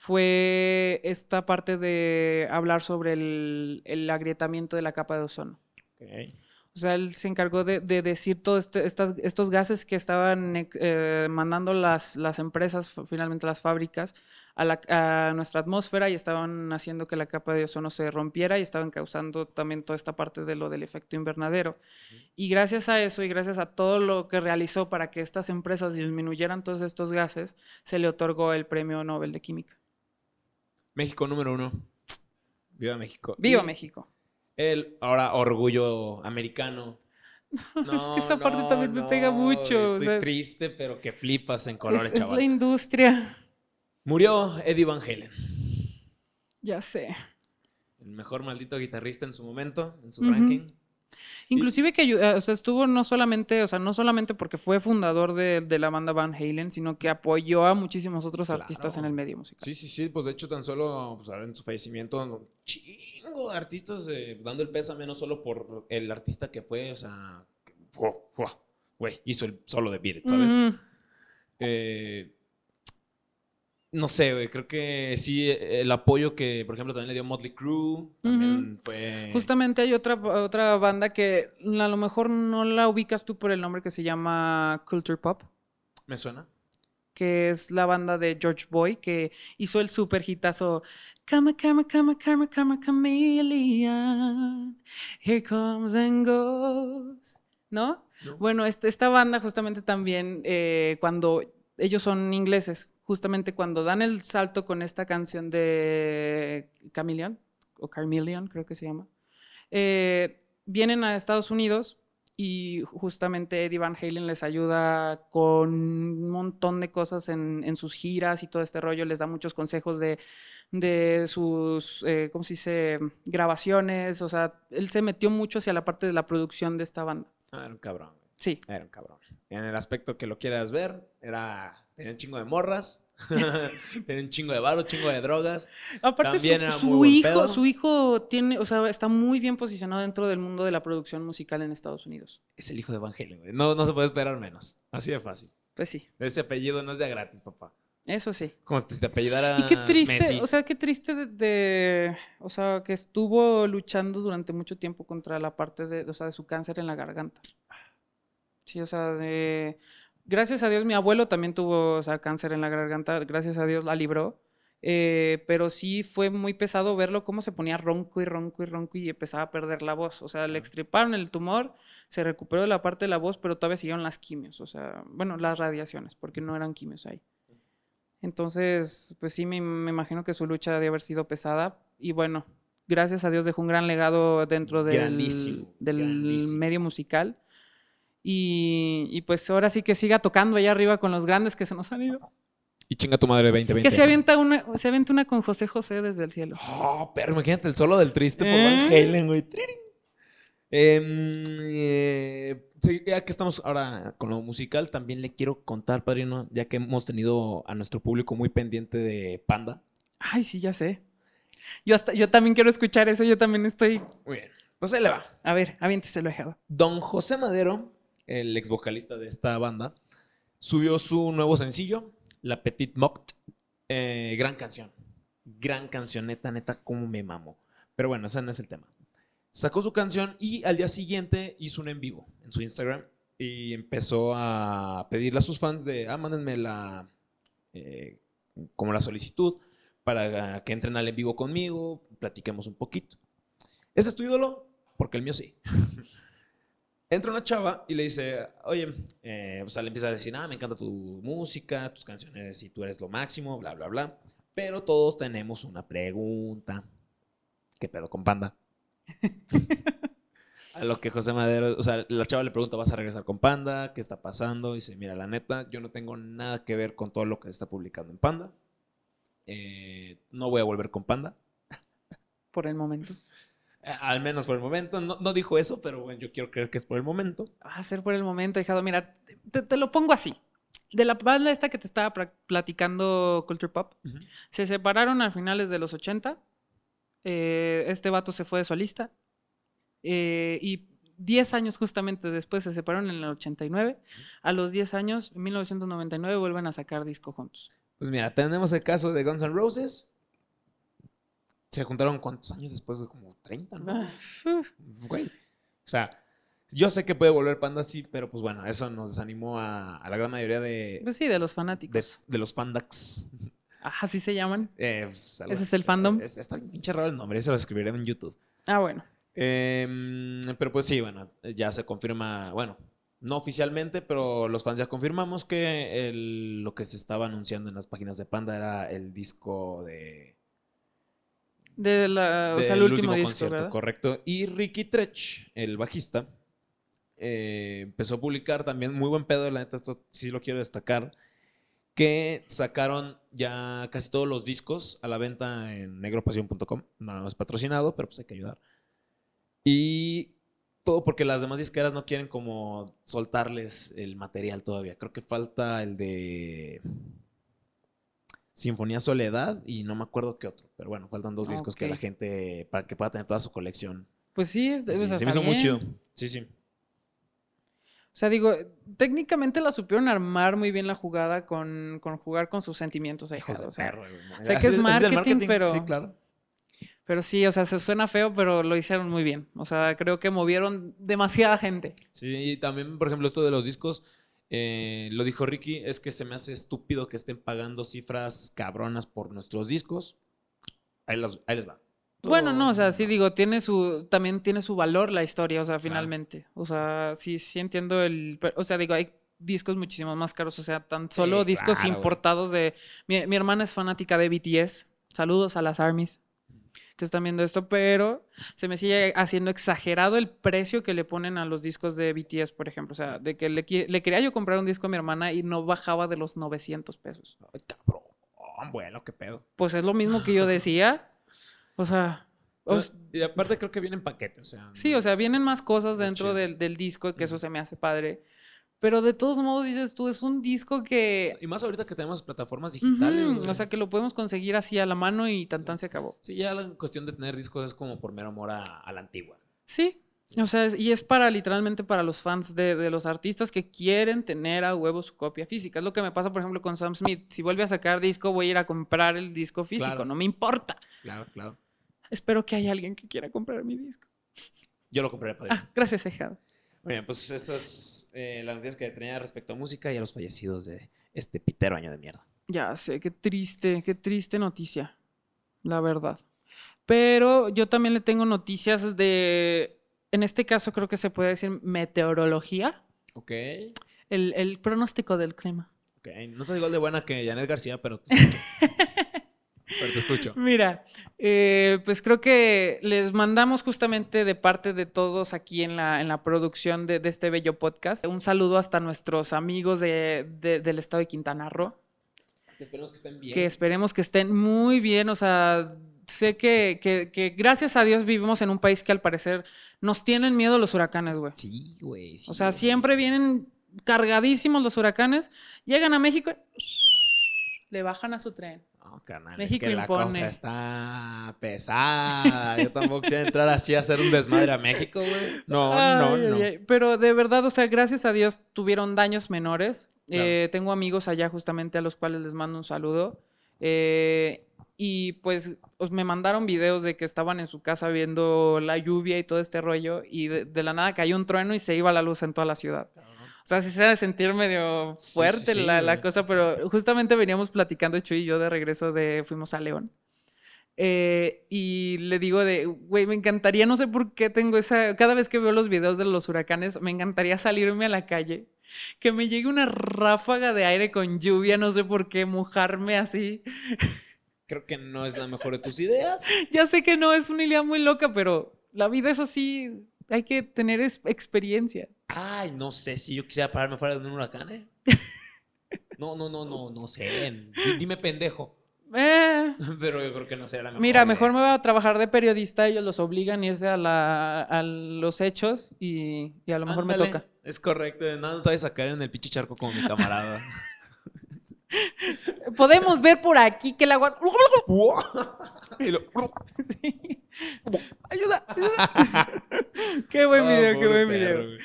fue esta parte de hablar sobre el, el agrietamiento de la capa de ozono. Ok. O sea, él se encargó de, de decir todos este- estos gases que estaban eh, mandando las, las empresas, finalmente las fábricas, a, la- a nuestra atmósfera y estaban haciendo que la capa de ozono se rompiera y estaban causando también toda esta parte de lo del efecto invernadero. Y gracias a eso y gracias a todo lo que realizó para que estas empresas disminuyeran todos estos gases, se le otorgó el Premio Nobel de Química. México número uno. Viva México. ¡Viva Y México! El ahora orgullo americano. es que esa parte también me pega mucho, o Estoy sea, triste, pero que flipas en Es, colores, es chaval. la industria. Murió Eddie Van Halen. Ya sé. El mejor maldito guitarrista en su momento, en su ranking. Inclusive que eh, o sea, estuvo no solamente, o sea, no solamente porque fue fundador de, de la banda Van Halen, sino que apoyó a muchísimos otros artistas en Claro. el medio musical. Sí, sí, sí, pues de hecho tan solo pues, ahora en su fallecimiento, chingo de artistas eh, dando el pésame no solo por el artista que fue, o sea, güey, hizo el solo de Beat ¿sabes? Ujú. Eh, no sé, güey, creo que sí, eh, el apoyo que, por ejemplo, también le dio Motley Crue, también fue... Justamente hay otra, otra banda que a lo mejor no la ubicas tú por el nombre que se llama Culture Pop, ¿Me suena? que es la banda de George Boy, que hizo el super hitazo Come, come, come, come, come, chameleon, here comes and goes, ¿no? ¿No? Bueno, este- esta banda justamente también, eh, cuando ellos son ingleses, justamente cuando dan el salto con esta canción de Chameleon, o Carmeleon creo que se llama, eh, vienen a Estados Unidos y justamente Eddie Van Halen les ayuda con un montón de cosas en, en sus giras y todo este rollo, les da muchos consejos de, de sus, eh, ¿cómo se dice?, grabaciones, o sea, él se metió mucho hacia la parte de la producción de esta banda. Ah, era un cabrón. Sí. Era un cabrón. En el aspecto que lo quieras ver, era... Tenía un chingo de morras, tenía un chingo de varo, un chingo de drogas. Aparte, su, También hijo, su hijo tiene, o sea, está muy bien posicionado dentro del mundo de la producción musical en Estados Unidos. Es el hijo de Van Halen, güey. No, no se puede esperar menos. Así de fácil. Pues sí, Ese apellido no es de gratis, papá. eso sí. Como si te apellidara Y qué triste, Messi. o sea, qué triste de, de- o sea, que estuvo luchando durante mucho tiempo contra la parte de, o sea, de su cáncer en la garganta. Sí, o sea, de- gracias a Dios mi abuelo también tuvo, o sea, cáncer en la garganta, gracias a Dios la libró. eh, pero sí fue muy pesado verlo cómo se ponía ronco y ronco y ronco y empezaba a perder la voz. O sea, le extirparon el tumor, se recuperó de la parte de la voz, pero todavía siguieron las quimios, o sea, bueno, las radiaciones, porque no eran quimios ahí. Entonces, pues sí, me, me imagino que su lucha debe haber sido pesada. Y bueno, gracias a Dios dejó un gran legado dentro del, Grandísimo, del grandísimo. medio musical. Y, y pues ahora sí que siga tocando allá arriba con los grandes que se nos han ido. Y chinga tu madre 2020. Que se avienta una, se avienta una con José José desde el cielo. Oh, pero imagínate el solo del triste por ¿Eh? Van Halen, güey. Em, eh, sí, ya que estamos ahora con lo musical, también le quiero contar, padrino, ya que hemos tenido a nuestro público muy pendiente de Panda. Ay, sí, ya sé. Yo, hasta, yo también quiero escuchar eso, yo también estoy... Muy bien. Pues ahí le va. A ver, aviénteselo, Ejado. Don José Madero, el ex vocalista de esta banda, subió su nuevo sencillo, La Petite Moct. Eh, gran canción. Gran canción, neta, neta, cómo me mamo. Pero bueno, ese no es el tema. Sacó su canción y al día siguiente hizo un en vivo en su Instagram y empezó a pedirle a sus fans de, ah, mándenme la, eh, como la solicitud para que entren al en vivo conmigo, platiquemos un poquito. ¿Ese es tu ídolo? Porque el mío sí. entra una chava y le dice, oye, eh, o sea, le empieza a decir, ah, me encanta tu música, tus canciones y tú eres lo máximo, bla, bla, bla. Pero todos tenemos una pregunta. ¿Qué pedo con Panda? a lo que José Madero, o sea, la chava le pregunta, ¿vas a regresar con Panda? ¿Qué está pasando? dice, mira, la neta, yo no tengo nada que ver con todo lo que se está publicando en Panda. Eh, no voy a volver con Panda. Por el momento. Eh, Al menos por el momento. No, no dijo eso, pero bueno, yo quiero creer que es por el momento. Va a ser por el momento, hijado. Mira, te, te lo pongo así. De la banda esta que te estaba platicando Culture Pop, se separaron a finales de los 80. eh, este vato se fue de solista. eh, y 10 años justamente después se separaron en el 89. A los 10 años, en 1999, vuelven a sacar disco juntos. Pues mira, tenemos el caso de Guns N' Roses. Se juntaron cuántos años después, güey, como 30, ¿no? Güey. O sea, yo sé que puede volver Panda sí, pero pues bueno, eso nos desanimó a, a la gran mayoría de, Pues sí, de los fanáticos. de los fandax. Ah, así se llaman. Eh, pues, algo ¿Ese es así. el fandom? Es- está pinche raro el nombre, eso lo escribiré en YouTube. Ah, bueno. Em, pero pues sí, bueno, ya se confirma, bueno, no oficialmente, pero los fans ya confirmamos que el- lo que se estaba anunciando en las páginas de Panda era el disco de... De la, o sea, el último, disco, concierto, ¿verdad? correcto. Y Ricky Trech, el bajista, eh, empezó a publicar también, muy buen pedo, la neta, esto sí lo quiero destacar, que sacaron ya casi todos los discos a la venta en negropasión.com, nada más patrocinado, pero pues hay que ayudar. Y todo porque las demás disqueras no quieren como soltarles el material todavía. Creo que falta el de Sinfonía Soledad y no me acuerdo qué otro. Pero bueno, faltan dos discos que la gente, para que pueda tener toda su colección. Pues sí, es, Sí, o sea, se me hizo muy bien. chido. Sí, sí. O sea, digo, técnicamente la supieron armar muy bien la jugada con, con jugar con sus sentimientos, Hijos de o sea, perro, güey. sé que es del marketing, pero- Sí, claro. pero sí, o sea, se suena feo, pero lo hicieron muy bien. O sea, creo que movieron demasiada gente. Sí, y también, por ejemplo, esto de los discos, eh, lo dijo Ricky, es que se me hace estúpido que estén pagando cifras cabronas por nuestros discos. Ahí, los- ahí les va. Bueno, no, o sea, Todo- sí digo, tiene su, también tiene su valor la historia, o sea, finalmente. O sea, sí, sí entiendo el, o sea, digo, hay discos muchísimo más caros, o sea, tan solo discos claro, güey. importados de, mi, mi hermana es fanática de BTS, saludos a las ARMYs que están viendo esto, pero se me sigue haciendo exagerado el precio que le ponen a los discos de BTS, por ejemplo, o sea, de que le, quería yo comprar un disco a mi hermana y no bajaba de los 900 pesos. Ay, cabrón. Bueno, qué pedo. Pues es lo mismo que yo decía, o sea... y aparte creo que viene en paquete, o sea. Sí, o sea, vienen más cosas dentro del, del disco, que eso se me hace padre. Pero de todos modos, dices tú, es un disco que... Y más ahorita que tenemos plataformas digitales. O sea, que lo podemos conseguir así a la mano y tan tan se acabó. Sí, ya la cuestión de tener discos es como por mero amor a, a la antigua. Sí, o sea, es- y es para literalmente para los fans de, de los artistas que quieren tener a huevo su copia física. Es lo que me pasa, por ejemplo, con Sam Smith. Si vuelve a sacar disco, voy a ir a comprar el disco físico, Claro. no me importa. Claro, claro. Espero que haya alguien que quiera comprar mi disco. Yo lo compré padre. Ah, gracias, Ejado. Bueno, pues esas eh, las noticias que tenía respecto a música y a los fallecidos de este pitero año de mierda. Ya sé, qué triste, qué triste noticia, la verdad. Pero yo también le tengo noticias de, en este caso creo que se puede decir meteorología, Ok. el, el pronóstico del clima. Ok. No soy igual de buena que Janet García, pero escucho. pero te escucho. Mira, eh, pues creo que les mandamos justamente de parte de todos aquí en la, en la producción de, de este bello podcast un saludo hasta nuestros amigos de- de- del estado de Quintana Roo. Esperemos que estén bien. que esperemos que estén muy bien. O sea, sé que, que- que gracias a Dios vivimos en un país que al parecer nos tienen miedo los huracanes, güey. Sí, güey. sí, O sea, güey. siempre vienen cargadísimos los huracanes, llegan a México, le bajan a su tren. No, carnal, México es que la cosa está pesada. Yo tampoco quiero entrar así a hacer un desmadre a México, güey. No, no, Ay, no. ay, ay. Pero de verdad, o sea, gracias a Dios tuvieron daños menores. Claro. Eh, tengo amigos allá justamente a los cuales les mando un saludo. Eh, y pues me mandaron videos de que estaban en su casa viendo la lluvia y todo este rollo y de, de la nada cayó un trueno y se iba la luz en toda la ciudad. O sea, sí se ha de sentir medio fuerte sí, la, cosa, pero justamente veníamos platicando Chuy y yo de regreso de, fuimos a León. Eh, y le digo de, güey, me encantaría, no sé por qué tengo esa, cada vez que veo los videos de los huracanes, me encantaría salirme a la calle, que me llegue una ráfaga de aire con lluvia, no sé por qué, mojarme así. Creo que no es la mejor de tus ideas. ya sé que no, es una idea muy loca, pero la vida es así, hay que tener experiencia. Ay, no sé si yo quisiera pararme fuera de un huracán, ¿eh? No, no, no, no, no sé. Dime pendejo. Eh. Pero yo creo que no será la mejor. Mira, mejor me voy a trabajar de periodista, ellos los obligan a irse a, la, a los hechos y, y a lo mejor me toca. Es correcto, no, no te vayas a caer en el pinche charco como mi camarada. Podemos ver por aquí que el agua. Ayuda, ayuda. qué buen video, qué buen video.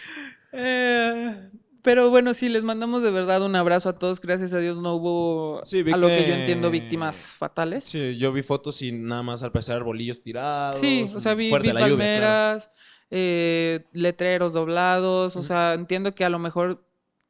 Eh, pero bueno, sí, les mandamos de verdad un abrazo a todos. Gracias a Dios no hubo, a lo que... yo entiendo, víctimas fatales. Sí, yo vi fotos y nada más al parecer arbolillos tirados. Sí, o sea, vi, palmeras, eh, letreros doblados. O sea, entiendo que a lo mejor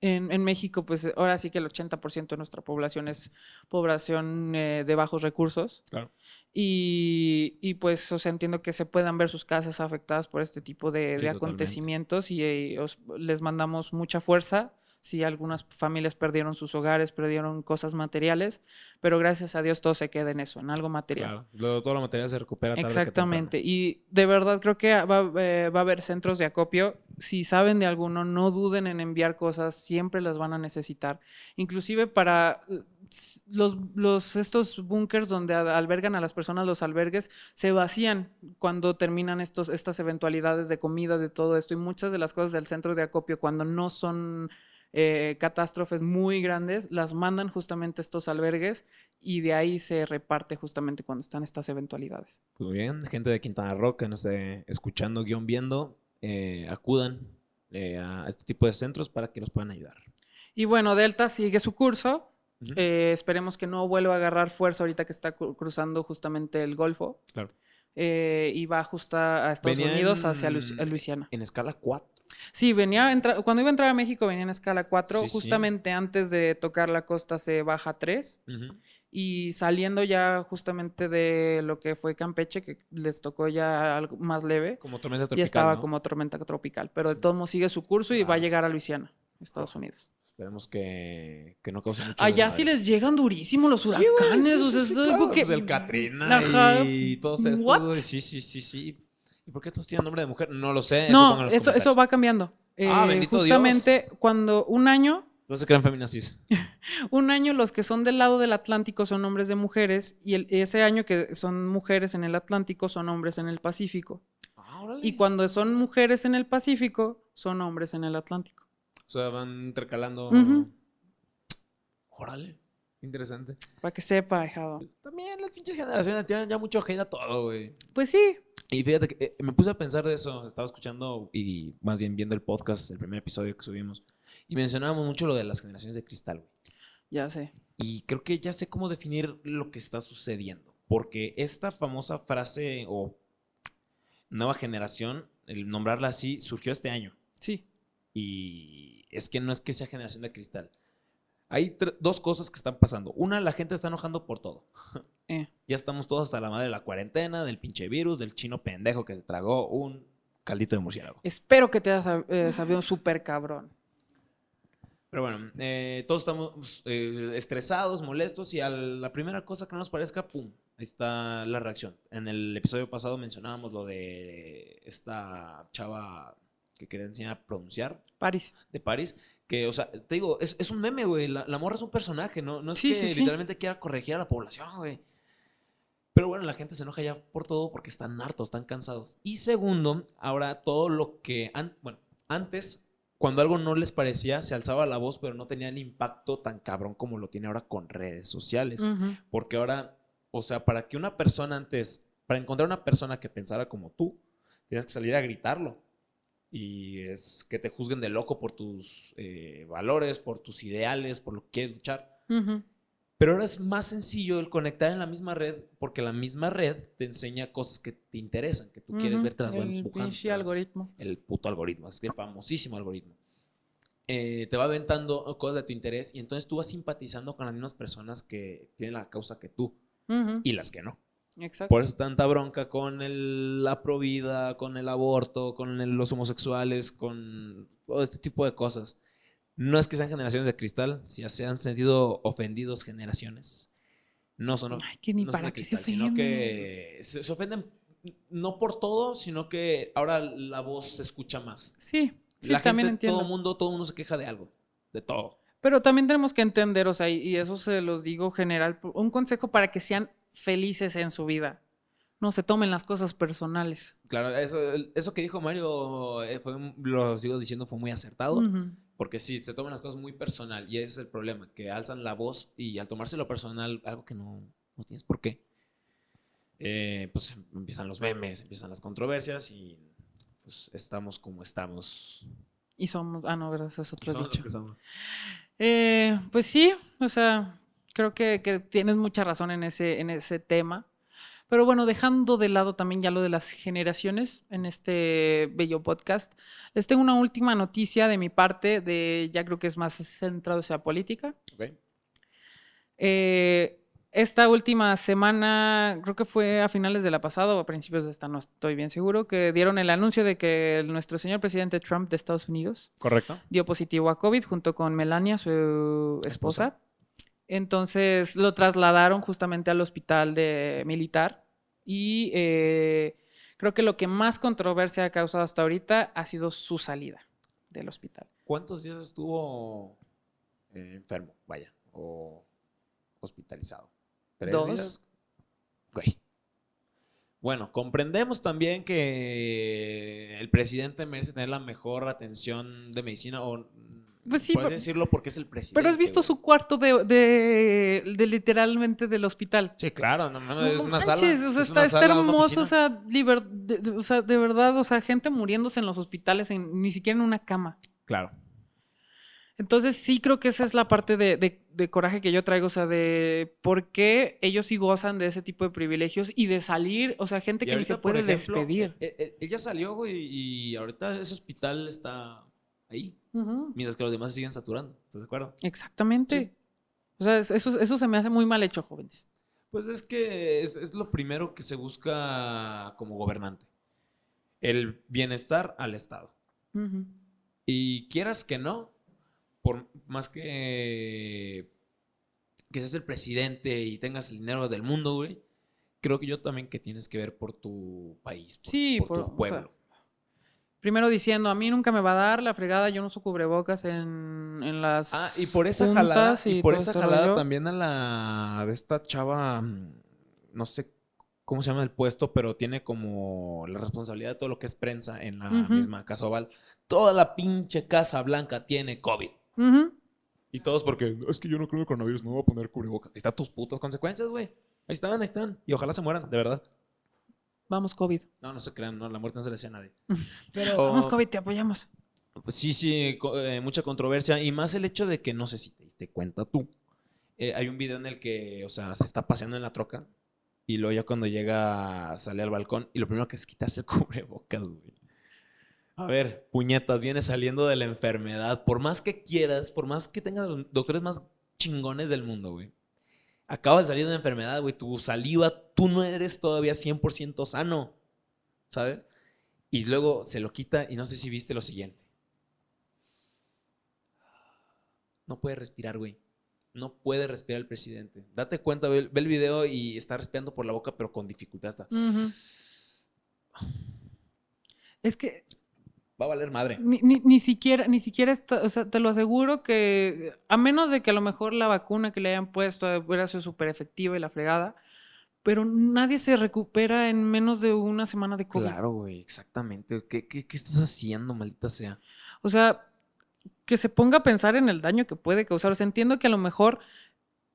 en, México, pues ahora sí que el 80% de nuestra población es población eh, de bajos recursos. Claro. Y, pues, o sea, entiendo que se puedan ver sus casas afectadas por este tipo de, acontecimientos y eh, les mandamos mucha fuerza Sí, algunas familias perdieron sus hogares, perdieron cosas materiales, pero gracias a Dios todo se queda en eso, en algo material. Claro, todo lo material se recupera. Exactamente, y de verdad creo que va, eh, va, a haber centros de acopio. Si saben de alguno, no duden en enviar cosas, siempre las van a necesitar. Inclusive para eh, los, los, estos búnkers donde albergan a las personas, los albergues, se vacían cuando terminan estos, estas eventualidades de comida, de todo esto. Y muchas de las cosas del centro de acopio, cuando no son eh, catástrofes muy grandes, las mandan justamente estos albergues y de ahí se reparte justamente cuando están estas eventualidades. Muy bien, gente de Quintana Roo que nos esté escuchando, guion viendo, eh, acudan eh, a este tipo de centros para que los puedan ayudar. Y bueno, Delta sigue su curso. esperemos que no vuelva a agarrar fuerza ahorita que está cruzando justamente el Golfo. Claro. Y va justo a Estados Unidos hacia Luisiana. En escala 4. Sí, venía cuando iba a entrar a México venía en escala 4, justamente antes de tocar la costa se baja 3 y saliendo ya justamente de lo que fue Campeche, que les tocó ya algo más leve. Como tormenta tropical. Y estaba como tormenta tropical, pero de todos modos sigue su curso y va a llegar a Luisiana, Estados Unidos. Esperemos que, que no cause mucho Allá sí les llegan durísimo los huracanes, o sea, es algo que... Pues el Katrina y todos estos. Sí, sí, sí, sí. ¿Y por qué todos tienen nombre de mujer? No lo sé. No, eso, eso, va cambiando. ah, eh, bendito justamente cuando un año. No se crean feminazis. un año los que son del lado del Atlántico son hombres de mujeres y el, ese año que son mujeres en el Atlántico son hombres en el Pacífico. Ah, y cuando son mujeres en el Pacífico son hombres en el Atlántico. O sea, van intercalando. Órale. Interesante. Para que sepa, dejado. También las pinches generaciones tienen ya mucho hate a todo, güey. Pues sí. Y fíjate que eh, me puse a pensar de eso. Estaba escuchando y más bien viendo el podcast, el primer episodio que subimos. Y mencionábamos mucho lo de las generaciones de cristal, güey. Ya sé. Y creo que ya sé cómo definir lo que está sucediendo. Porque esta famosa frase o nueva generación, el nombrarla así, surgió este año. Y es que no es que sea generación de cristal hay dos cosas que están pasando. Una, la gente está enojando por todo. Eh. Ya estamos todos hasta la madre de la cuarentena, del pinche virus, del chino pendejo que se tragó un caldito de murciélago. Espero que te hayas eh, sabido súper cabrón. Pero bueno, eh, todos estamos estresados, molestos y a la primera cosa que no nos parezca, ¡pum! Ahí está la reacción. En el episodio pasado mencionábamos lo de esta chava que quería enseñar a pronunciar. París. De París que, o sea, te digo, es, es un meme, güey. La, morra es un personaje, ¿no? No es que literalmente quiera corregir a la población, güey. Pero bueno, la gente se enoja ya por todo porque están hartos, están cansados. Y segundo, ahora todo lo que... bueno, antes, cuando algo no les parecía, se alzaba la voz, pero no tenía el impacto tan cabrón como lo tiene ahora con redes sociales. Porque ahora, o sea, para que una persona antes, para encontrar una persona que pensara como tú, tienes que salir a gritarlo y es que te juzguen de loco por tus eh, valores, por tus ideales, por lo que quieres luchar. Pero ahora es más sencillo el conectar en la misma red porque la misma red te enseña cosas que te interesan, que tú quieres ver, te las El algoritmo. El puto algoritmo, es que el famosísimo algoritmo. Eh, te va aventando cosas de tu interés y entonces tú vas simpatizando con las mismas personas que tienen la causa que tú y las que no. Exacto. Por eso tanta bronca con el- la provida, con el aborto, con el- los homosexuales, con todo este tipo de cosas. No es que sean generaciones de cristal, si se han sentido ofendidos generaciones. No son, Ay, que ni no son para de qué se cristal, sino que se, se ofenden no por todo, sino que ahora la voz se escucha más. Sí, sí, la también gente, entiendo. todo mundo, todo mundo se queja de algo, de todo. Pero también tenemos que entender, o sea, y eso se los digo general, un consejo para que sean felices en su vida. No se tomen las cosas personales. Claro, eso, eso que dijo Mario, eh, fue, lo sigo diciendo, fue muy acertado. Ujú. Porque sí, se toman las cosas muy personal y ese es el problema, que alzan la voz y al tomárselo personal, algo que no, no tienes por qué, eh, pues em- empiezan los memes, empiezan las controversias y pues estamos como estamos. Y somos, ah, no, verdad, es otro somos dicho. lo que somos. Eh, pues sí, o sea, creo que, que tienes mucha razón en ese, en ese tema. Pero bueno, dejando de lado también ya lo de las generaciones en este bello podcast, les tengo una última noticia de mi parte, de ya creo que es más centrado hacia política. Ok. Eh, esta última semana, creo que fue a finales de la pasada o a principios de esta, no estoy bien seguro, que dieron el anuncio de que nuestro señor presidente Trump de Estados Unidos Correcto. dio positivo a COVID junto con Melania, su esposa. Entonces lo trasladaron justamente al hospital de militar y eh, creo que lo que más controversia ha causado hasta ahorita ha sido su salida del hospital. ¿Cuántos días estuvo eh, enfermo, vaya, o hospitalizado? ¿Tres Dos. días? Bueno, comprendemos también que el presidente merece tener la mejor atención de medicina o Pues sí, puedes decirlo porque es el presidente. Pero has visto güey. su cuarto de, de- de literalmente del hospital. Sí, claro, no, no, No es una sala. o sea, es está, una está sala, hermoso, o sea, liber- de, o sea, de verdad, o sea, gente muriéndose en los hospitales, en- ni siquiera en una cama. Claro. Entonces sí creo que esa es la parte de, de- de coraje que yo traigo, o sea, de por qué ellos sí gozan de ese tipo de privilegios y de salir, o sea, gente Y que ni se ahorita, puede ejemplo, despedir. eh, eh, ella salió, güey, y ahorita ese hospital está ahí, Mientras que los demás se siguen saturando. ¿Estás de acuerdo? Exactamente. Sí. O sea, es- eso, eso se me hace muy mal hecho, jóvenes. Pues es que es, es lo primero que se busca como gobernante. El bienestar al Estado. Y quieras que no, por más que, que seas el presidente y tengas el dinero del mundo, güey, creo que yo también que tienes que ver por tu país, por, Sí, por por- o tu sea, pueblo. Primero diciendo, a mí nunca me va a dar la fregada, yo no uso cubrebocas en, en las Ah, y por esa jalada, y por esa este jalada rollo. también a la de esta chava, mm, no sé cómo se llama el puesto, pero tiene como la responsabilidad de todo lo que es prensa en la misma Casa Oval. Toda la pinche Casa Blanca tiene COVID. Y todos porque, es que yo no creo en el coronavirus, no voy a poner cubrebocas. Ahí están tus putas consecuencias, güey. Ahí están, ahí están. Y ojalá se mueran, de verdad. Vamos, COVID. No, no se crean, no, la muerte no se le decía a nadie. Pero, Vamos, COVID, te apoyamos. Pues sí, sí, co- eh, mucha controversia. Y más el hecho de que, no sé si te diste cuenta tú, eh, hay un video en el que, o sea, se está paseando en la troca y luego ya cuando llega, sale al balcón y lo primero que es quitarse el cubrebocas, güey. A ver, puñetas, vienes saliendo de la enfermedad. Por más que quieras, por más que tengas los doctores más chingones del mundo, güey. Acabas de salir de una enfermedad, güey. Tu saliva, tú no eres todavía 100% sano, ¿sabes? Y luego se lo quita y no sé si viste lo siguiente. No puede respirar, güey. No puede respirar el presidente. Date cuenta, ve, el video y está respirando por la boca, pero con dificultad. Es que Va a valer madre. ni, ni- ni siquiera, ni siquiera está, o sea, te lo aseguro que a menos de que a lo mejor la vacuna que le hayan puesto hubiera sido súper efectiva y la fregada, pero nadie se recupera en menos de una semana de COVID. Claro, güey, exactamente. ¿Qué, qué, qué estás haciendo, maldita sea? O sea, que se ponga a pensar en el daño que puede causar. O sea, entiendo que a lo mejor,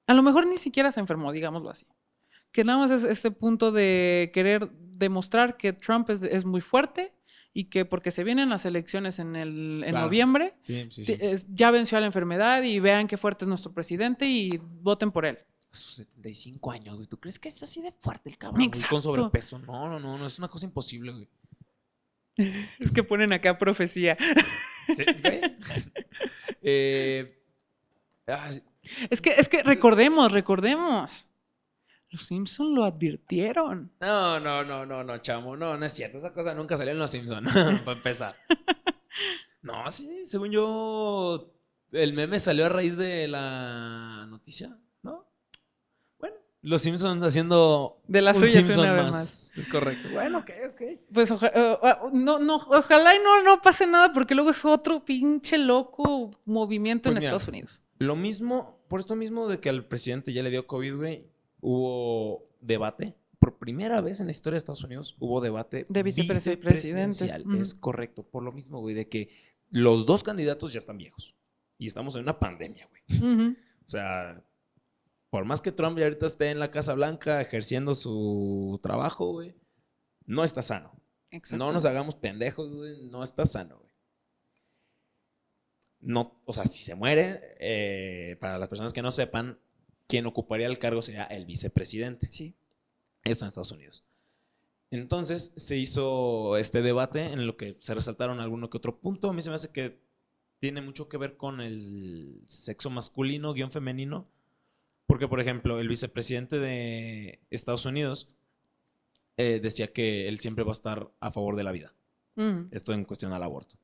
a lo mejor ni siquiera se enfermó, digámoslo así. Que nada más es este punto de querer demostrar que Trump es, es muy fuerte y que porque se vienen las elecciones en, el, en Claro. noviembre, Sí, sí, ti- es- ya venció a la enfermedad y vean qué fuerte es nuestro presidente y voten por él. A sus 75 años, güey. ¿Tú crees que es así de fuerte el cabrón? güey. Con sobrepeso. No, no, no, no. Es una cosa imposible, güey. Es que ponen acá profecía. Sí, güey. eh, ah. Es que, es que recordemos, recordemos. Los Simpson lo advirtieron. No, no, no, no, no, chamo. No, no es cierto. Esa cosa nunca salió en Los Simpsons, para empezar. No, sí, según yo, el meme salió a raíz de la noticia, ¿no? Bueno, Los Simpsons haciendo De las un suyas Simpson una vez más. más. Es correcto. Bueno, ok, ok. Pues oja- eh, ah, no, no, ojalá y no, no pase nada porque luego es otro pinche loco movimiento Pues en mira. Estados Unidos. Lo mismo, por esto mismo de que al presidente ya le dio COVID, güey, hubo debate. Por primera vez en la historia de Estados Unidos hubo debate De vicepresi- vicepresidencial. Es correcto. Por lo mismo, güey, de que los dos candidatos ya están viejos. Y estamos en una pandemia, güey. O sea, por más que Trump ya ahorita esté en la Casa Blanca ejerciendo su trabajo, güey, no está sano. Exacto. No nos hagamos pendejos, güey. No está sano, güey. No, o sea, si se muere, eh, para las personas que no sepan, quien ocuparía el cargo sería el vicepresidente. Sí. Esto en Estados Unidos. Entonces se hizo este debate en lo que se resaltaron alguno que otro punto. A mí se me hace que tiene mucho que ver con el sexo masculino guion femenino. Porque, por ejemplo, el vicepresidente de Estados Unidos eh, decía que él siempre va a estar a favor de la vida. Ujú. Esto en cuestión al aborto.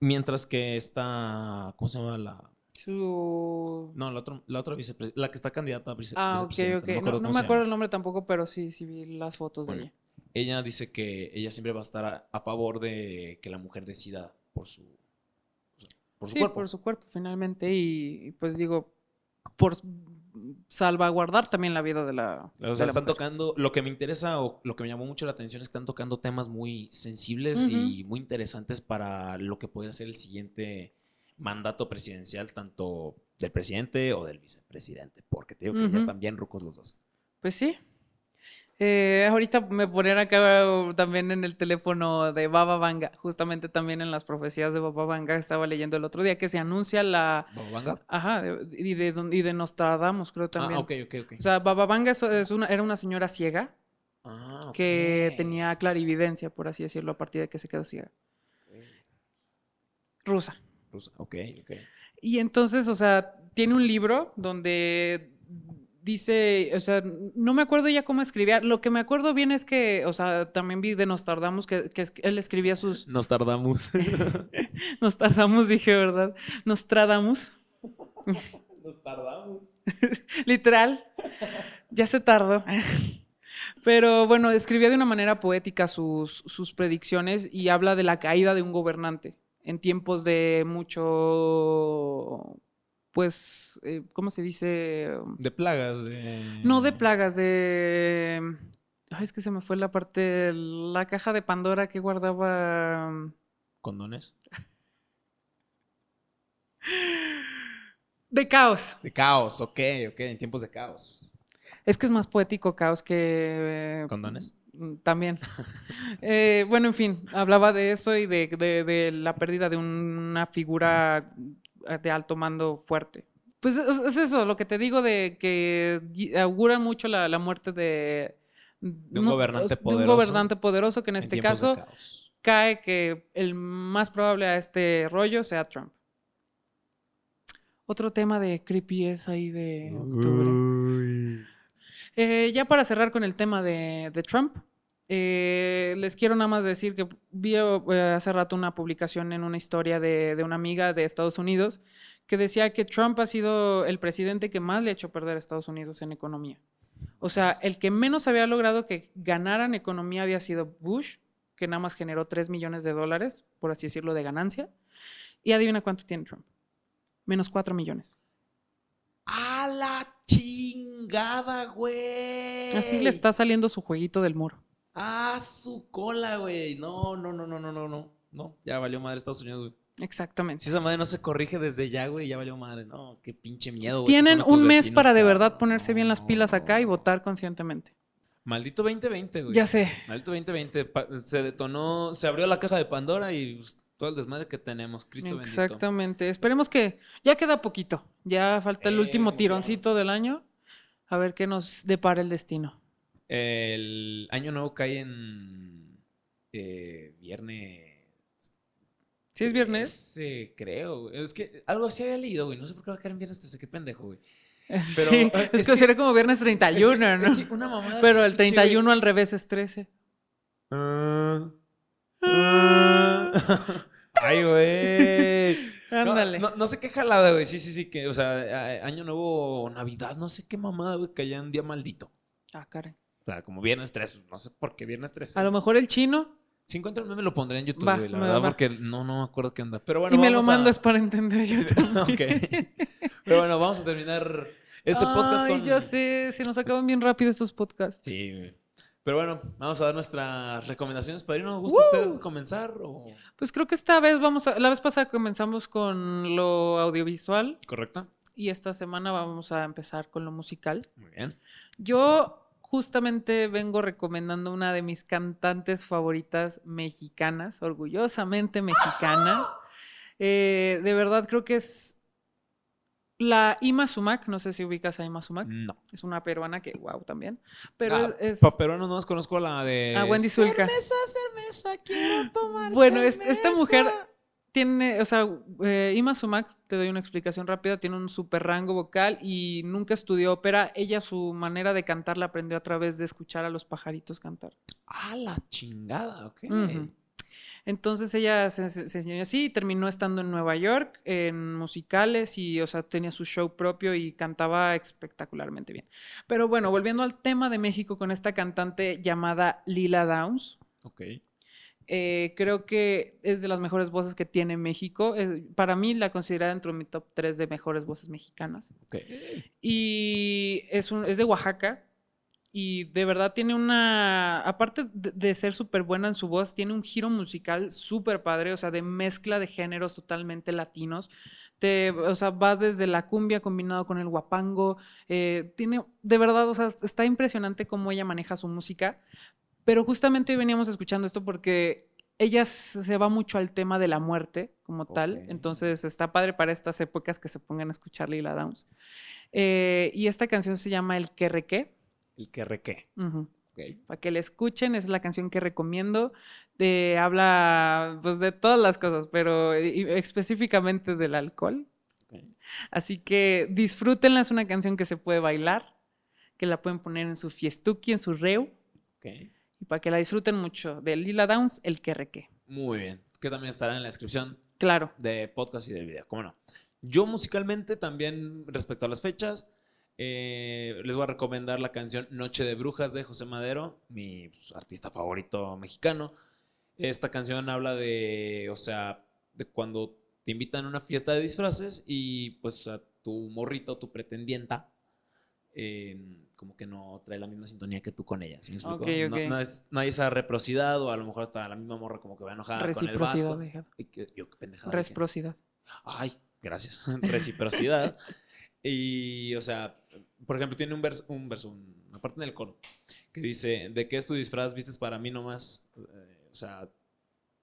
Mientras que esta, ¿cómo se llama la? Su... No, la otra, la otra vicepresidenta, la que está candidata a vice- Ah, ok, vicepresidenta. ok. me No, me acuerdo el nombre tampoco, pero sí, sí vi las fotos Bueno, de ella. Ella dice que ella siempre va a estar a, a favor de que la mujer decida por su, o sea, por su sí, cuerpo. por su cuerpo, finalmente. Y, y, pues digo, por salvaguardar también la vida de la. O de sea, la están mujer. tocando, lo que me interesa o lo que me llamó mucho la atención es que están tocando temas muy sensibles y muy interesantes para lo que podría ser el siguiente mandato presidencial, tanto del presidente o del vicepresidente, porque te digo que ya están bien rucos los dos. Pues sí. Eh, ahorita me ponían acá uh, también en el teléfono de Baba Vanga, justamente también en las profecías de Baba Vanga, estaba leyendo el otro día que se anuncia la. ¿Bababanga? Ajá, de- y de, y de Nostradamus, creo también. Ah, ok, ok, ok. O sea, Baba Vanga es, es una, era una señora ciega Ah, que tenía clarividencia, por así decirlo, a partir de que se quedó ciega. Rusa. Ok, ok. Y entonces, o sea, tiene un libro donde dice, o sea, no me acuerdo ya cómo escribía. Lo que me acuerdo bien es que, o sea, también vi de Nostradamus que, que él escribía sus. Nos tardamos. Nostradamus, dije, ¿verdad? Nostradamus. Nos tardamos. Literal. Ya se tardó. Pero bueno, escribía de una manera poética sus, sus predicciones y habla de la caída de un gobernante en tiempos de mucho, pues, eh, ¿cómo se dice? De plagas, de... No de plagas, de... Ay, es que se me fue la parte, la caja de Pandora que guardaba... ¿Condones? De caos. De caos, ok, ok, en tiempos de caos. Es que es más poético caos que... eh, ¿Condones? Mm, También. Eh, bueno, en fin, hablaba de eso y de, de- de la pérdida de una figura eh, de alto mando fuerte. Pues es, es eso, lo que te digo de que y- augura mucho la, la muerte de... De un gobernante de un poderoso gobernante poderoso que en En este caso cae que el más probable a este rollo sea Trump. Otro tema de creepy es ahí de octubre. Eh, ya para cerrar con el tema de, de Trump, eh, les quiero nada más decir que vi eh, hace rato una publicación en una historia de, de una amiga de Estados Unidos que decía que Trump ha sido el presidente que más le ha hecho perder a Estados Unidos en economía. O sea, el que menos había logrado que ganaran economía había sido Bush, que nada más generó 3 millones de dólares, por así decirlo, de ganancia. Y adivina cuánto tiene Trump. Menos 4 millones. ¡A la chingada, güey! Así le está saliendo su jueguito del muro. ¡A su cola, güey! No, no, no, no, no, no, no. No, ya valió madre Estados Unidos, güey. Exactamente. Si esa madre no se corrige desde ya, güey, ya valió madre. No, qué pinche miedo, güey. Tienen un mes vecinos, para de verdad ponerse bien las pilas acá y votar conscientemente. Maldito 2020, güey. Ya sé. Maldito 2020. pa- Se detonó, se abrió la caja de Pandora y pues, todo el desmadre que tenemos. Cristo bendito. Exactamente. Esperemos que ya queda poquito. Ya falta el Eh, último como tironcito del año. A ver qué nos depara el destino. El año nuevo cae en eh, viernes. ¿Sí es viernes? Sí, creo. güey. Es que algo así había leído, güey. No sé por qué va a caer en viernes 13. Qué pendejo, güey. Pero, sí, es, es que, que- sería como viernes 31, Es que- ¿no? es que una mamada Pero el escuché, 31 güey. al revés es 13. Ah, ah. Ay, güey. Ándale. No, no sé qué jalada, güey. Sí, sí, sí. Que, o sea, año nuevo o Navidad, no sé qué mamada, güey, que haya un día maldito. Ah, caray. O sea, como viernes 3. No sé por qué viernes 3. A lo mejor el chino Si encuentro el meme lo pondré en YouTube, Va, güey, la verdad, va. porque no, no me acuerdo qué onda. Pero bueno, y me lo a- mandas para entender yo también. ok. Pero bueno, vamos a terminar este podcast Ay, con... ya sé, se nos acaban bien rápido estos podcasts. Sí, güey. Pero bueno, vamos a dar nuestras recomendaciones. Padrino, ¿gusta usted comenzar o...? Pues creo que esta vez vamos a, la vez pasada comenzamos con lo audiovisual ¿Correcto? y esta semana vamos a empezar con lo musical. Muy bien. Yo justamente vengo recomendando una de mis cantantes favoritas mexicanas, orgullosamente mexicana. Eh, de verdad creo que es la Ima Sumac, no sé si ubicas a Ima Sumac, No. es una peruana que, wow, también, pero Ah, es... pa- peruano no más conozco la de... A Wendy Zulka. Cerveza, cerveza, quiero tomar Bueno, es- esta mujer tiene, o sea, eh, Ima Sumac, te doy una explicación rápida, tiene un super rango vocal y nunca estudió ópera. Ella su manera de cantar la aprendió a través de escuchar a los pajaritos cantar. Ah, la chingada, ok. Entonces ella se, se- se enseñó así y terminó estando en Nueva York en musicales y, o sea, tenía su show propio y cantaba espectacularmente bien. Pero bueno, volviendo al tema de México con esta cantante llamada Lila Downs. Ok. Eh, creo que es de las mejores voces que tiene México. Eh, para mí la considera dentro de mi top 3 de mejores voces mexicanas. ok. Y es, un, es de Oaxaca. Y de verdad tiene una. Aparte de, ser súper buena en su voz, tiene un giro musical súper padre, o sea, de mezcla de géneros totalmente latinos. Te, o sea, va desde la cumbia combinado con el guapango. eh, tiene, de verdad, o sea, está impresionante cómo ella maneja su música. Pero justamente hoy veníamos escuchando esto porque ella se va mucho al tema de la muerte como tal. Entonces está padre para estas épocas que se pongan a escuchar Lila Downs. Eh, y esta canción se llama El que requé. El que requé. Ujú. Ok. Para que la escuchen, esa es la canción que recomiendo. De, habla pues, de todas las cosas, pero específicamente del alcohol. ok. Así que disfrútenla, es una canción que se puede bailar, que la pueden poner en su fiestuki, en su reu, Ok. y para que la disfruten mucho. De Lila Downs, El que requé. Muy bien. Que también estará en la descripción Claro. de podcast y de video, ¿cómo no? Yo musicalmente también, respecto a las fechas, eh, les voy a recomendar la canción Noche de Brujas de José Madero, mi pues, artista favorito mexicano. Esta canción habla de, o sea, de cuando te invitan a una fiesta de disfraces y pues a tu morrito, tu pretendienta, eh, como que no trae la misma sintonía que tú con ella, ¿sí me explico? Ok, No- ok. No, es- no hay esa reciprocidad o a lo mejor hasta la misma morra como que va enojada con el Reciprocidad, vato. dije. Y que- yo, qué pendejada. Reciprocidad. Ay, gracias. Reciprocidad. y, o sea, por ejemplo, tiene un verso, un verso, una parte en el coro, que dice, ¿de qué es tu disfraz? Vistes para mí nomás. Eh, o sea,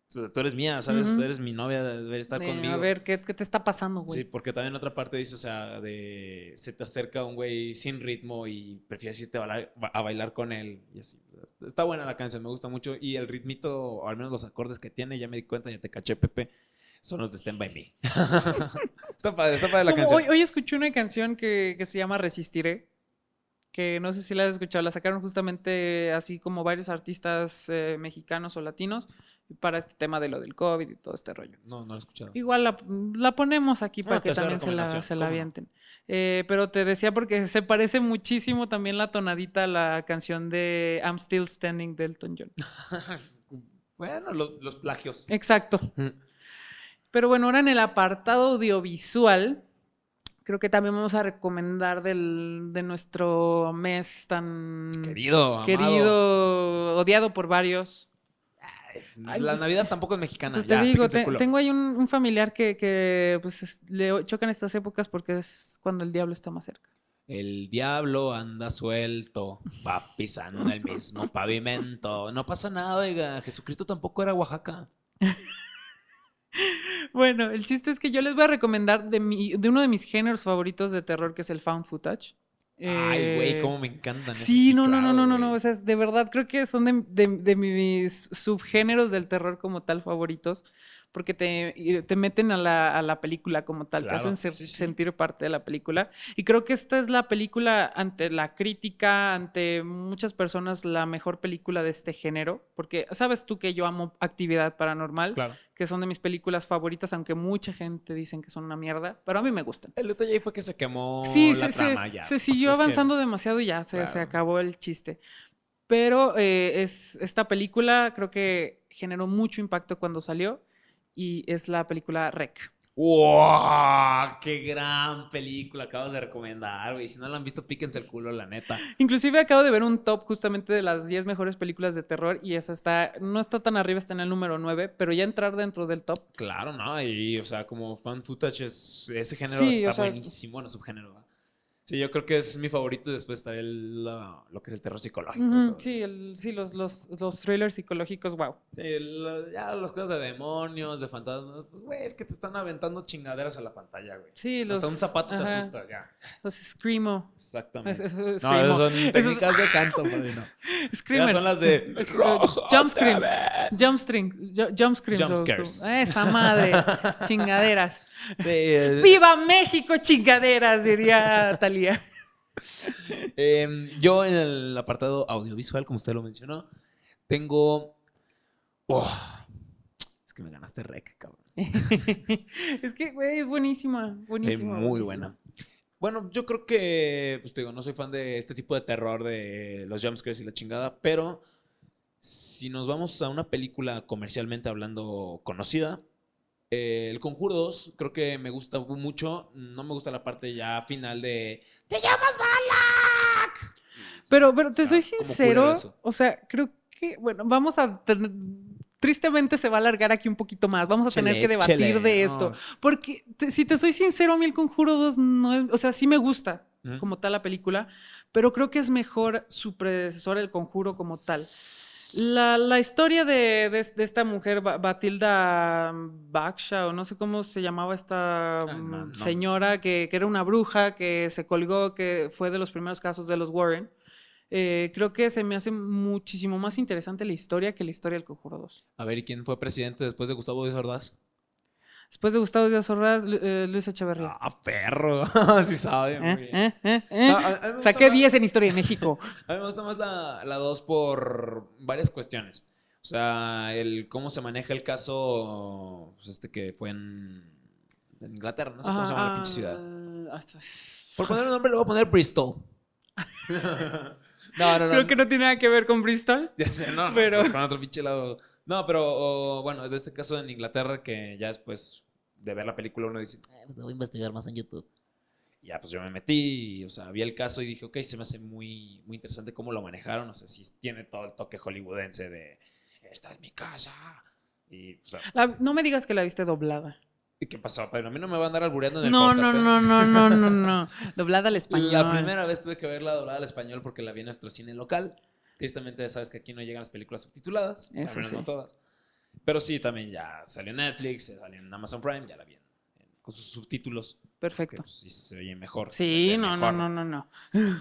tú eres mía, ¿sabes? Ujú. Eres mi novia, debes estar De, conmigo. a ver, ¿qué, qué te está pasando, güey? Sí, porque también otra parte dice, o sea, de se te acerca un güey sin ritmo y prefieres irte a bailar, a bailar con él. Y así. o sea, está buena la canción, me gusta mucho. Y el ritmito, o al menos los acordes que tiene, ya me di cuenta, ya te caché, Pepe, son los de Stand By Me. está padre, está padre la Como canción. Hoy, hoy escuché una canción que, que se llama Resistiré, que no sé si la has escuchado, la sacaron justamente así como varios artistas eh, mexicanos o latinos para este tema de lo del COVID y todo este rollo. No, no lo he escuchado. Igual la, la ponemos aquí para Ah, que también se la, se la avienten. Eh, pero te decía porque se parece muchísimo también la tonadita a la canción de I'm Still Standing de Elton John. bueno, lo- los plagios. Exacto. Pero bueno, ahora en el apartado audiovisual, creo que también vamos a recomendar del, de nuestro mes tan Querido, amado. querido, odiado por varios. Ay, la pues- Navidad tampoco es mexicana. Pues ya, te digo, te- tengo ahí un, un familiar que, que, pues, es- le chocan estas épocas porque es cuando el diablo está más cerca. El diablo anda suelto, va pisando el mismo pavimento. No pasa nada, oiga. Jesucristo tampoco era Oaxaca. Bueno, el chiste es que yo les voy a recomendar de, mi, de uno de mis géneros favoritos de terror, que es el found footage. Ay, güey, Eh, cómo me encantan. Sí, no, no, no, no, no, no. O sea, de verdad creo que son de, de- de mis subgéneros del terror como tal favoritos. Porque te, te meten a la, a la película como tal, Claro, te hacen ser- sí, sí. sentir parte de la película. Y creo que esta es la película ante la crítica, ante muchas personas, la mejor película de este género, porque sabes tú que yo amo Actividad Paranormal, Claro. que son de mis películas favoritas, aunque mucha gente dicen que son una mierda, pero a mí me gustan. El detalle fue que se quemó Sí, la se, se- trama ya. se siguió Pues es que- avanzando demasiado y ya se, se Claro. acabó el chiste. Pero eh, es, esta película creo que generó mucho impacto cuando salió y es la película Rec. ¡Wow! ¡Qué gran película acabas de recomendar, güey! Si no la han visto, píquense el culo, la neta. Inclusive acabo de ver un top justamente de las 10 mejores películas de terror y esa está, no está tan arriba, está en el número 9, pero ya entrar dentro del top. Claro, ¿no? Y, o sea, como fan footage, es, ese género Sí, está o sea- buenísimo, bueno, subgénero. Sí, yo creo que es mi favorito y después está el, la- lo que es el terror psicológico. sí, el- sí los, los, los thrillers psicológicos, wow. Sí, la- ya las cosas de demonios, de fantasmas, pues, güey, es que te están aventando chingaderas a la pantalla, güey. Sí, los... Hasta un zapato te ajá, asusta, ya. Los Screamo. Exactamente. Es- es- es no, esas son Esos- técnicas de canto, padrino. Screamers. son las de Es- "Rojo Jump screams. vez". Jump, string, ju- jump screams. Jump o- scares. Esa madre. chingaderas. Eh, ¡Viva México, chingaderas! Diría Talía. Em, yo en el apartado audiovisual, como usted lo mencionó, tengo. Oh, es que me ganaste rec, cabrón. es que, güey, es buenísima. Eh, Buenísima. muy buenísima. buena. Bueno, yo creo que, pues te digo, no soy fan de este tipo de terror de los jumpscares y la chingada, pero si nos vamos a una película comercialmente hablando conocida, eh, El Conjuro 2 creo que me gusta mucho. No me gusta la parte ya final de ¡Te llamas Balak! Pero, pero te O sea, soy sincero. O sea, creo que, bueno, vamos a. tener- Tristemente se va a alargar aquí un poquito más. Vamos a tener que debatir chele, de esto. no. Porque, te- si te soy sincero, a mí el Conjuro 2 no es. O sea, sí me gusta como tal la película, pero creo que es mejor su predecesor, El Conjuro, como tal. La, la historia de, de- de esta mujer, Ba- Batilda Baksha, o no sé cómo se llamaba esta no, mm, no. señora, que, que era una bruja, que se colgó, que fue de los primeros casos de los Warren. eh, creo que se me hace muchísimo más interesante la historia que la historia del Conjuro 2. A ver, ¿y quién fue presidente después de Gustavo Díaz Ordaz? Después de Gustavo Díaz Ordaz, eh, Luis Echeverría. Ah, perro. sí sabe, ¿Eh? ¿Eh? ¿Eh? Saqué más- 10 en Historia de México. A mí me gusta más la 2 por varias cuestiones. O sea, el cómo se maneja el caso pues, este que fue en, Inglaterra, no sé cómo se llama la pinche ciudad. Ah, hasta- Por poner un nombre le voy a poner Bristol. no, no, no. Creo que no tiene nada que ver con Bristol. Ya sé, no, no, Pero- pero... con otro pinche lado. No, pero o, bueno, de este caso en Inglaterra que ya después de ver la película uno dice, "Eh, pues, voy a investigar más en YouTube. Y ya, pues yo me metí, y, o sea, vi el caso y dije, ok, se me hace muy, muy interesante cómo lo manejaron. O sea, si tiene todo el toque hollywoodense de, esta es mi casa. Y, o sea, La- no me digas que la viste doblada. ¿y qué pasó? Pero a mí no me va a andar albureando en el No, podcast. no, ¿eh? no, no, no, no, no. Doblada al español. La primera vez tuve que verla doblada al español porque la vi en nuestro cine local. Tristemente, sabes que aquí no llegan las películas subtituladas. Eso al menos sí. no todas. Pero sí, también ya salió en Netflix, salió en Amazon Prime, ya la vi con sus subtítulos. Perfecto. pues, sí se oye mejor. Sí, no, no, mejor. no, no, no.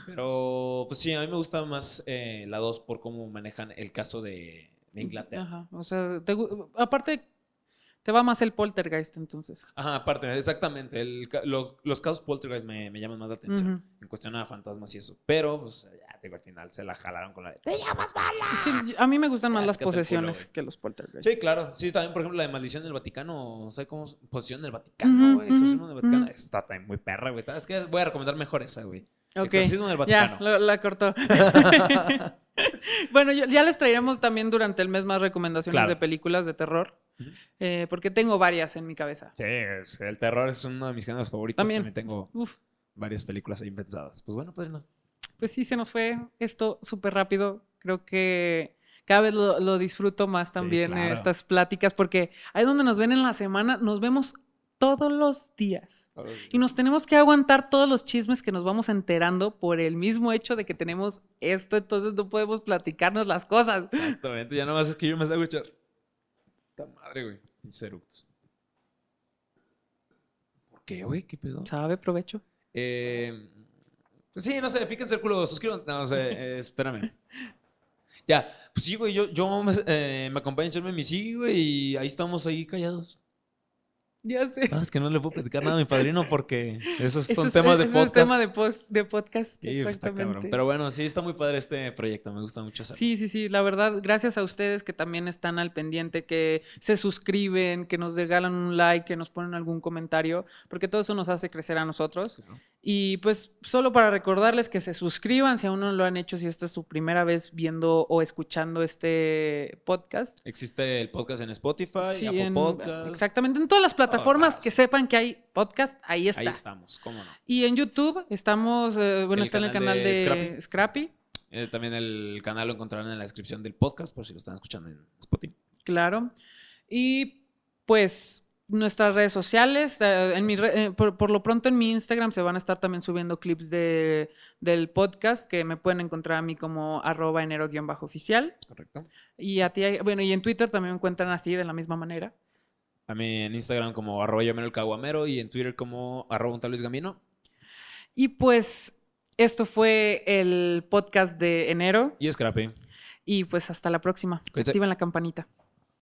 Pero pues sí, a mí me gusta más eh, la 2 por cómo manejan el caso de, de Inglaterra. Ajá. O sea, te aparte, te va más el poltergeist entonces. Ajá, aparte, exactamente. el lo- los casos poltergeist me, me llaman más la atención Ujú. en cuestión a fantasmas y eso. Pero, pues digo, al final se la jalaron con la de ¡Te llamas Bala! Sí, a mí me gustan más Ah, las te culo, posesiones que los poltergeist. Sí, claro. Sí, también, por ejemplo, la de Maldición del Vaticano. ¿Sabes cómo? es? Posesión del Vaticano, güey. Exorcismo ujú, del Vaticano. Está también muy perra, güey. Es que voy a recomendar mejor esa, güey. Ok. Exorcismo del Ya, Vaticano. lo- la cortó. bueno, yo- ya les traeremos también durante el mes más recomendaciones Claro. de películas de terror. Eh, porque tengo varias en mi cabeza. Sí, el terror es uno de mis géneros favoritos. También. También, tengo Uf, varias películas ahí pensadas. Pues bueno, pues no. Pues sí, se nos fue esto súper rápido. Creo que cada vez lo, lo disfruto más también eh, claro. estas pláticas porque ahí donde nos ven en la semana, nos vemos todos los días. Y nos tenemos que aguantar todos los chismes que nos vamos enterando por el mismo hecho de que tenemos esto, entonces no podemos platicarnos las cosas. Exactamente. Ya nomás es que yo me salgo echar. Puta madre, güey. Mis eructos. ¿Por qué, güey? ¿Qué pedo? ¿Sabe provecho? Eh, sí, no sé, píquense el culo, suscríbanse. No, sé, eh, espérame. Ya, pues sí, güey, yo, yo me, eh, me acompaña a echarme mi sí, güey, y ahí estamos ahí callados. Ya sé. Ah, es que no le puedo platicar nada a mi padrino porque esos Eso son temas de eso es podcast. tema de, pos- de podcast, Sí, pues, está exactamente. Pero bueno, sí, está muy padre este proyecto. Me gusta mucho hacerlo. Sí, sí, sí, la verdad, gracias a ustedes que también están al pendiente, que se suscriben, que nos regalan un like, que nos ponen algún comentario, porque todo eso nos hace crecer a nosotros. Claro. Y pues solo para recordarles que se suscriban si aún no lo han hecho, si esta es su primera vez viendo o escuchando este podcast. Existe el podcast en Spotify, Sí, Apple en- Podcast. exactamente, en todas las plataformas lados. que sepan que hay podcast, ahí está. Ahí estamos, cómo no. Y en YouTube estamos, eh, bueno, El está en el canal de de, Scrappy. Scrappy. Eh, también el canal lo encontrarán en la descripción del podcast por si lo están escuchando en Spotify. Claro. Y pues nuestras redes sociales, eh, en mi re- eh, por, por lo pronto en mi Instagram se van a estar también subiendo clips de, del podcast que me pueden encontrar a mí como arroba enero-oficial. Correcto. Y a ti, bueno, y en Twitter también me encuentran así de la misma manera. A mí en Instagram como arroba yo el caguamero y en Twitter como arroba un tal Luis Gamino. Y pues esto fue el podcast de enero Y Scrappy. y pues hasta la próxima. Activen la campanita.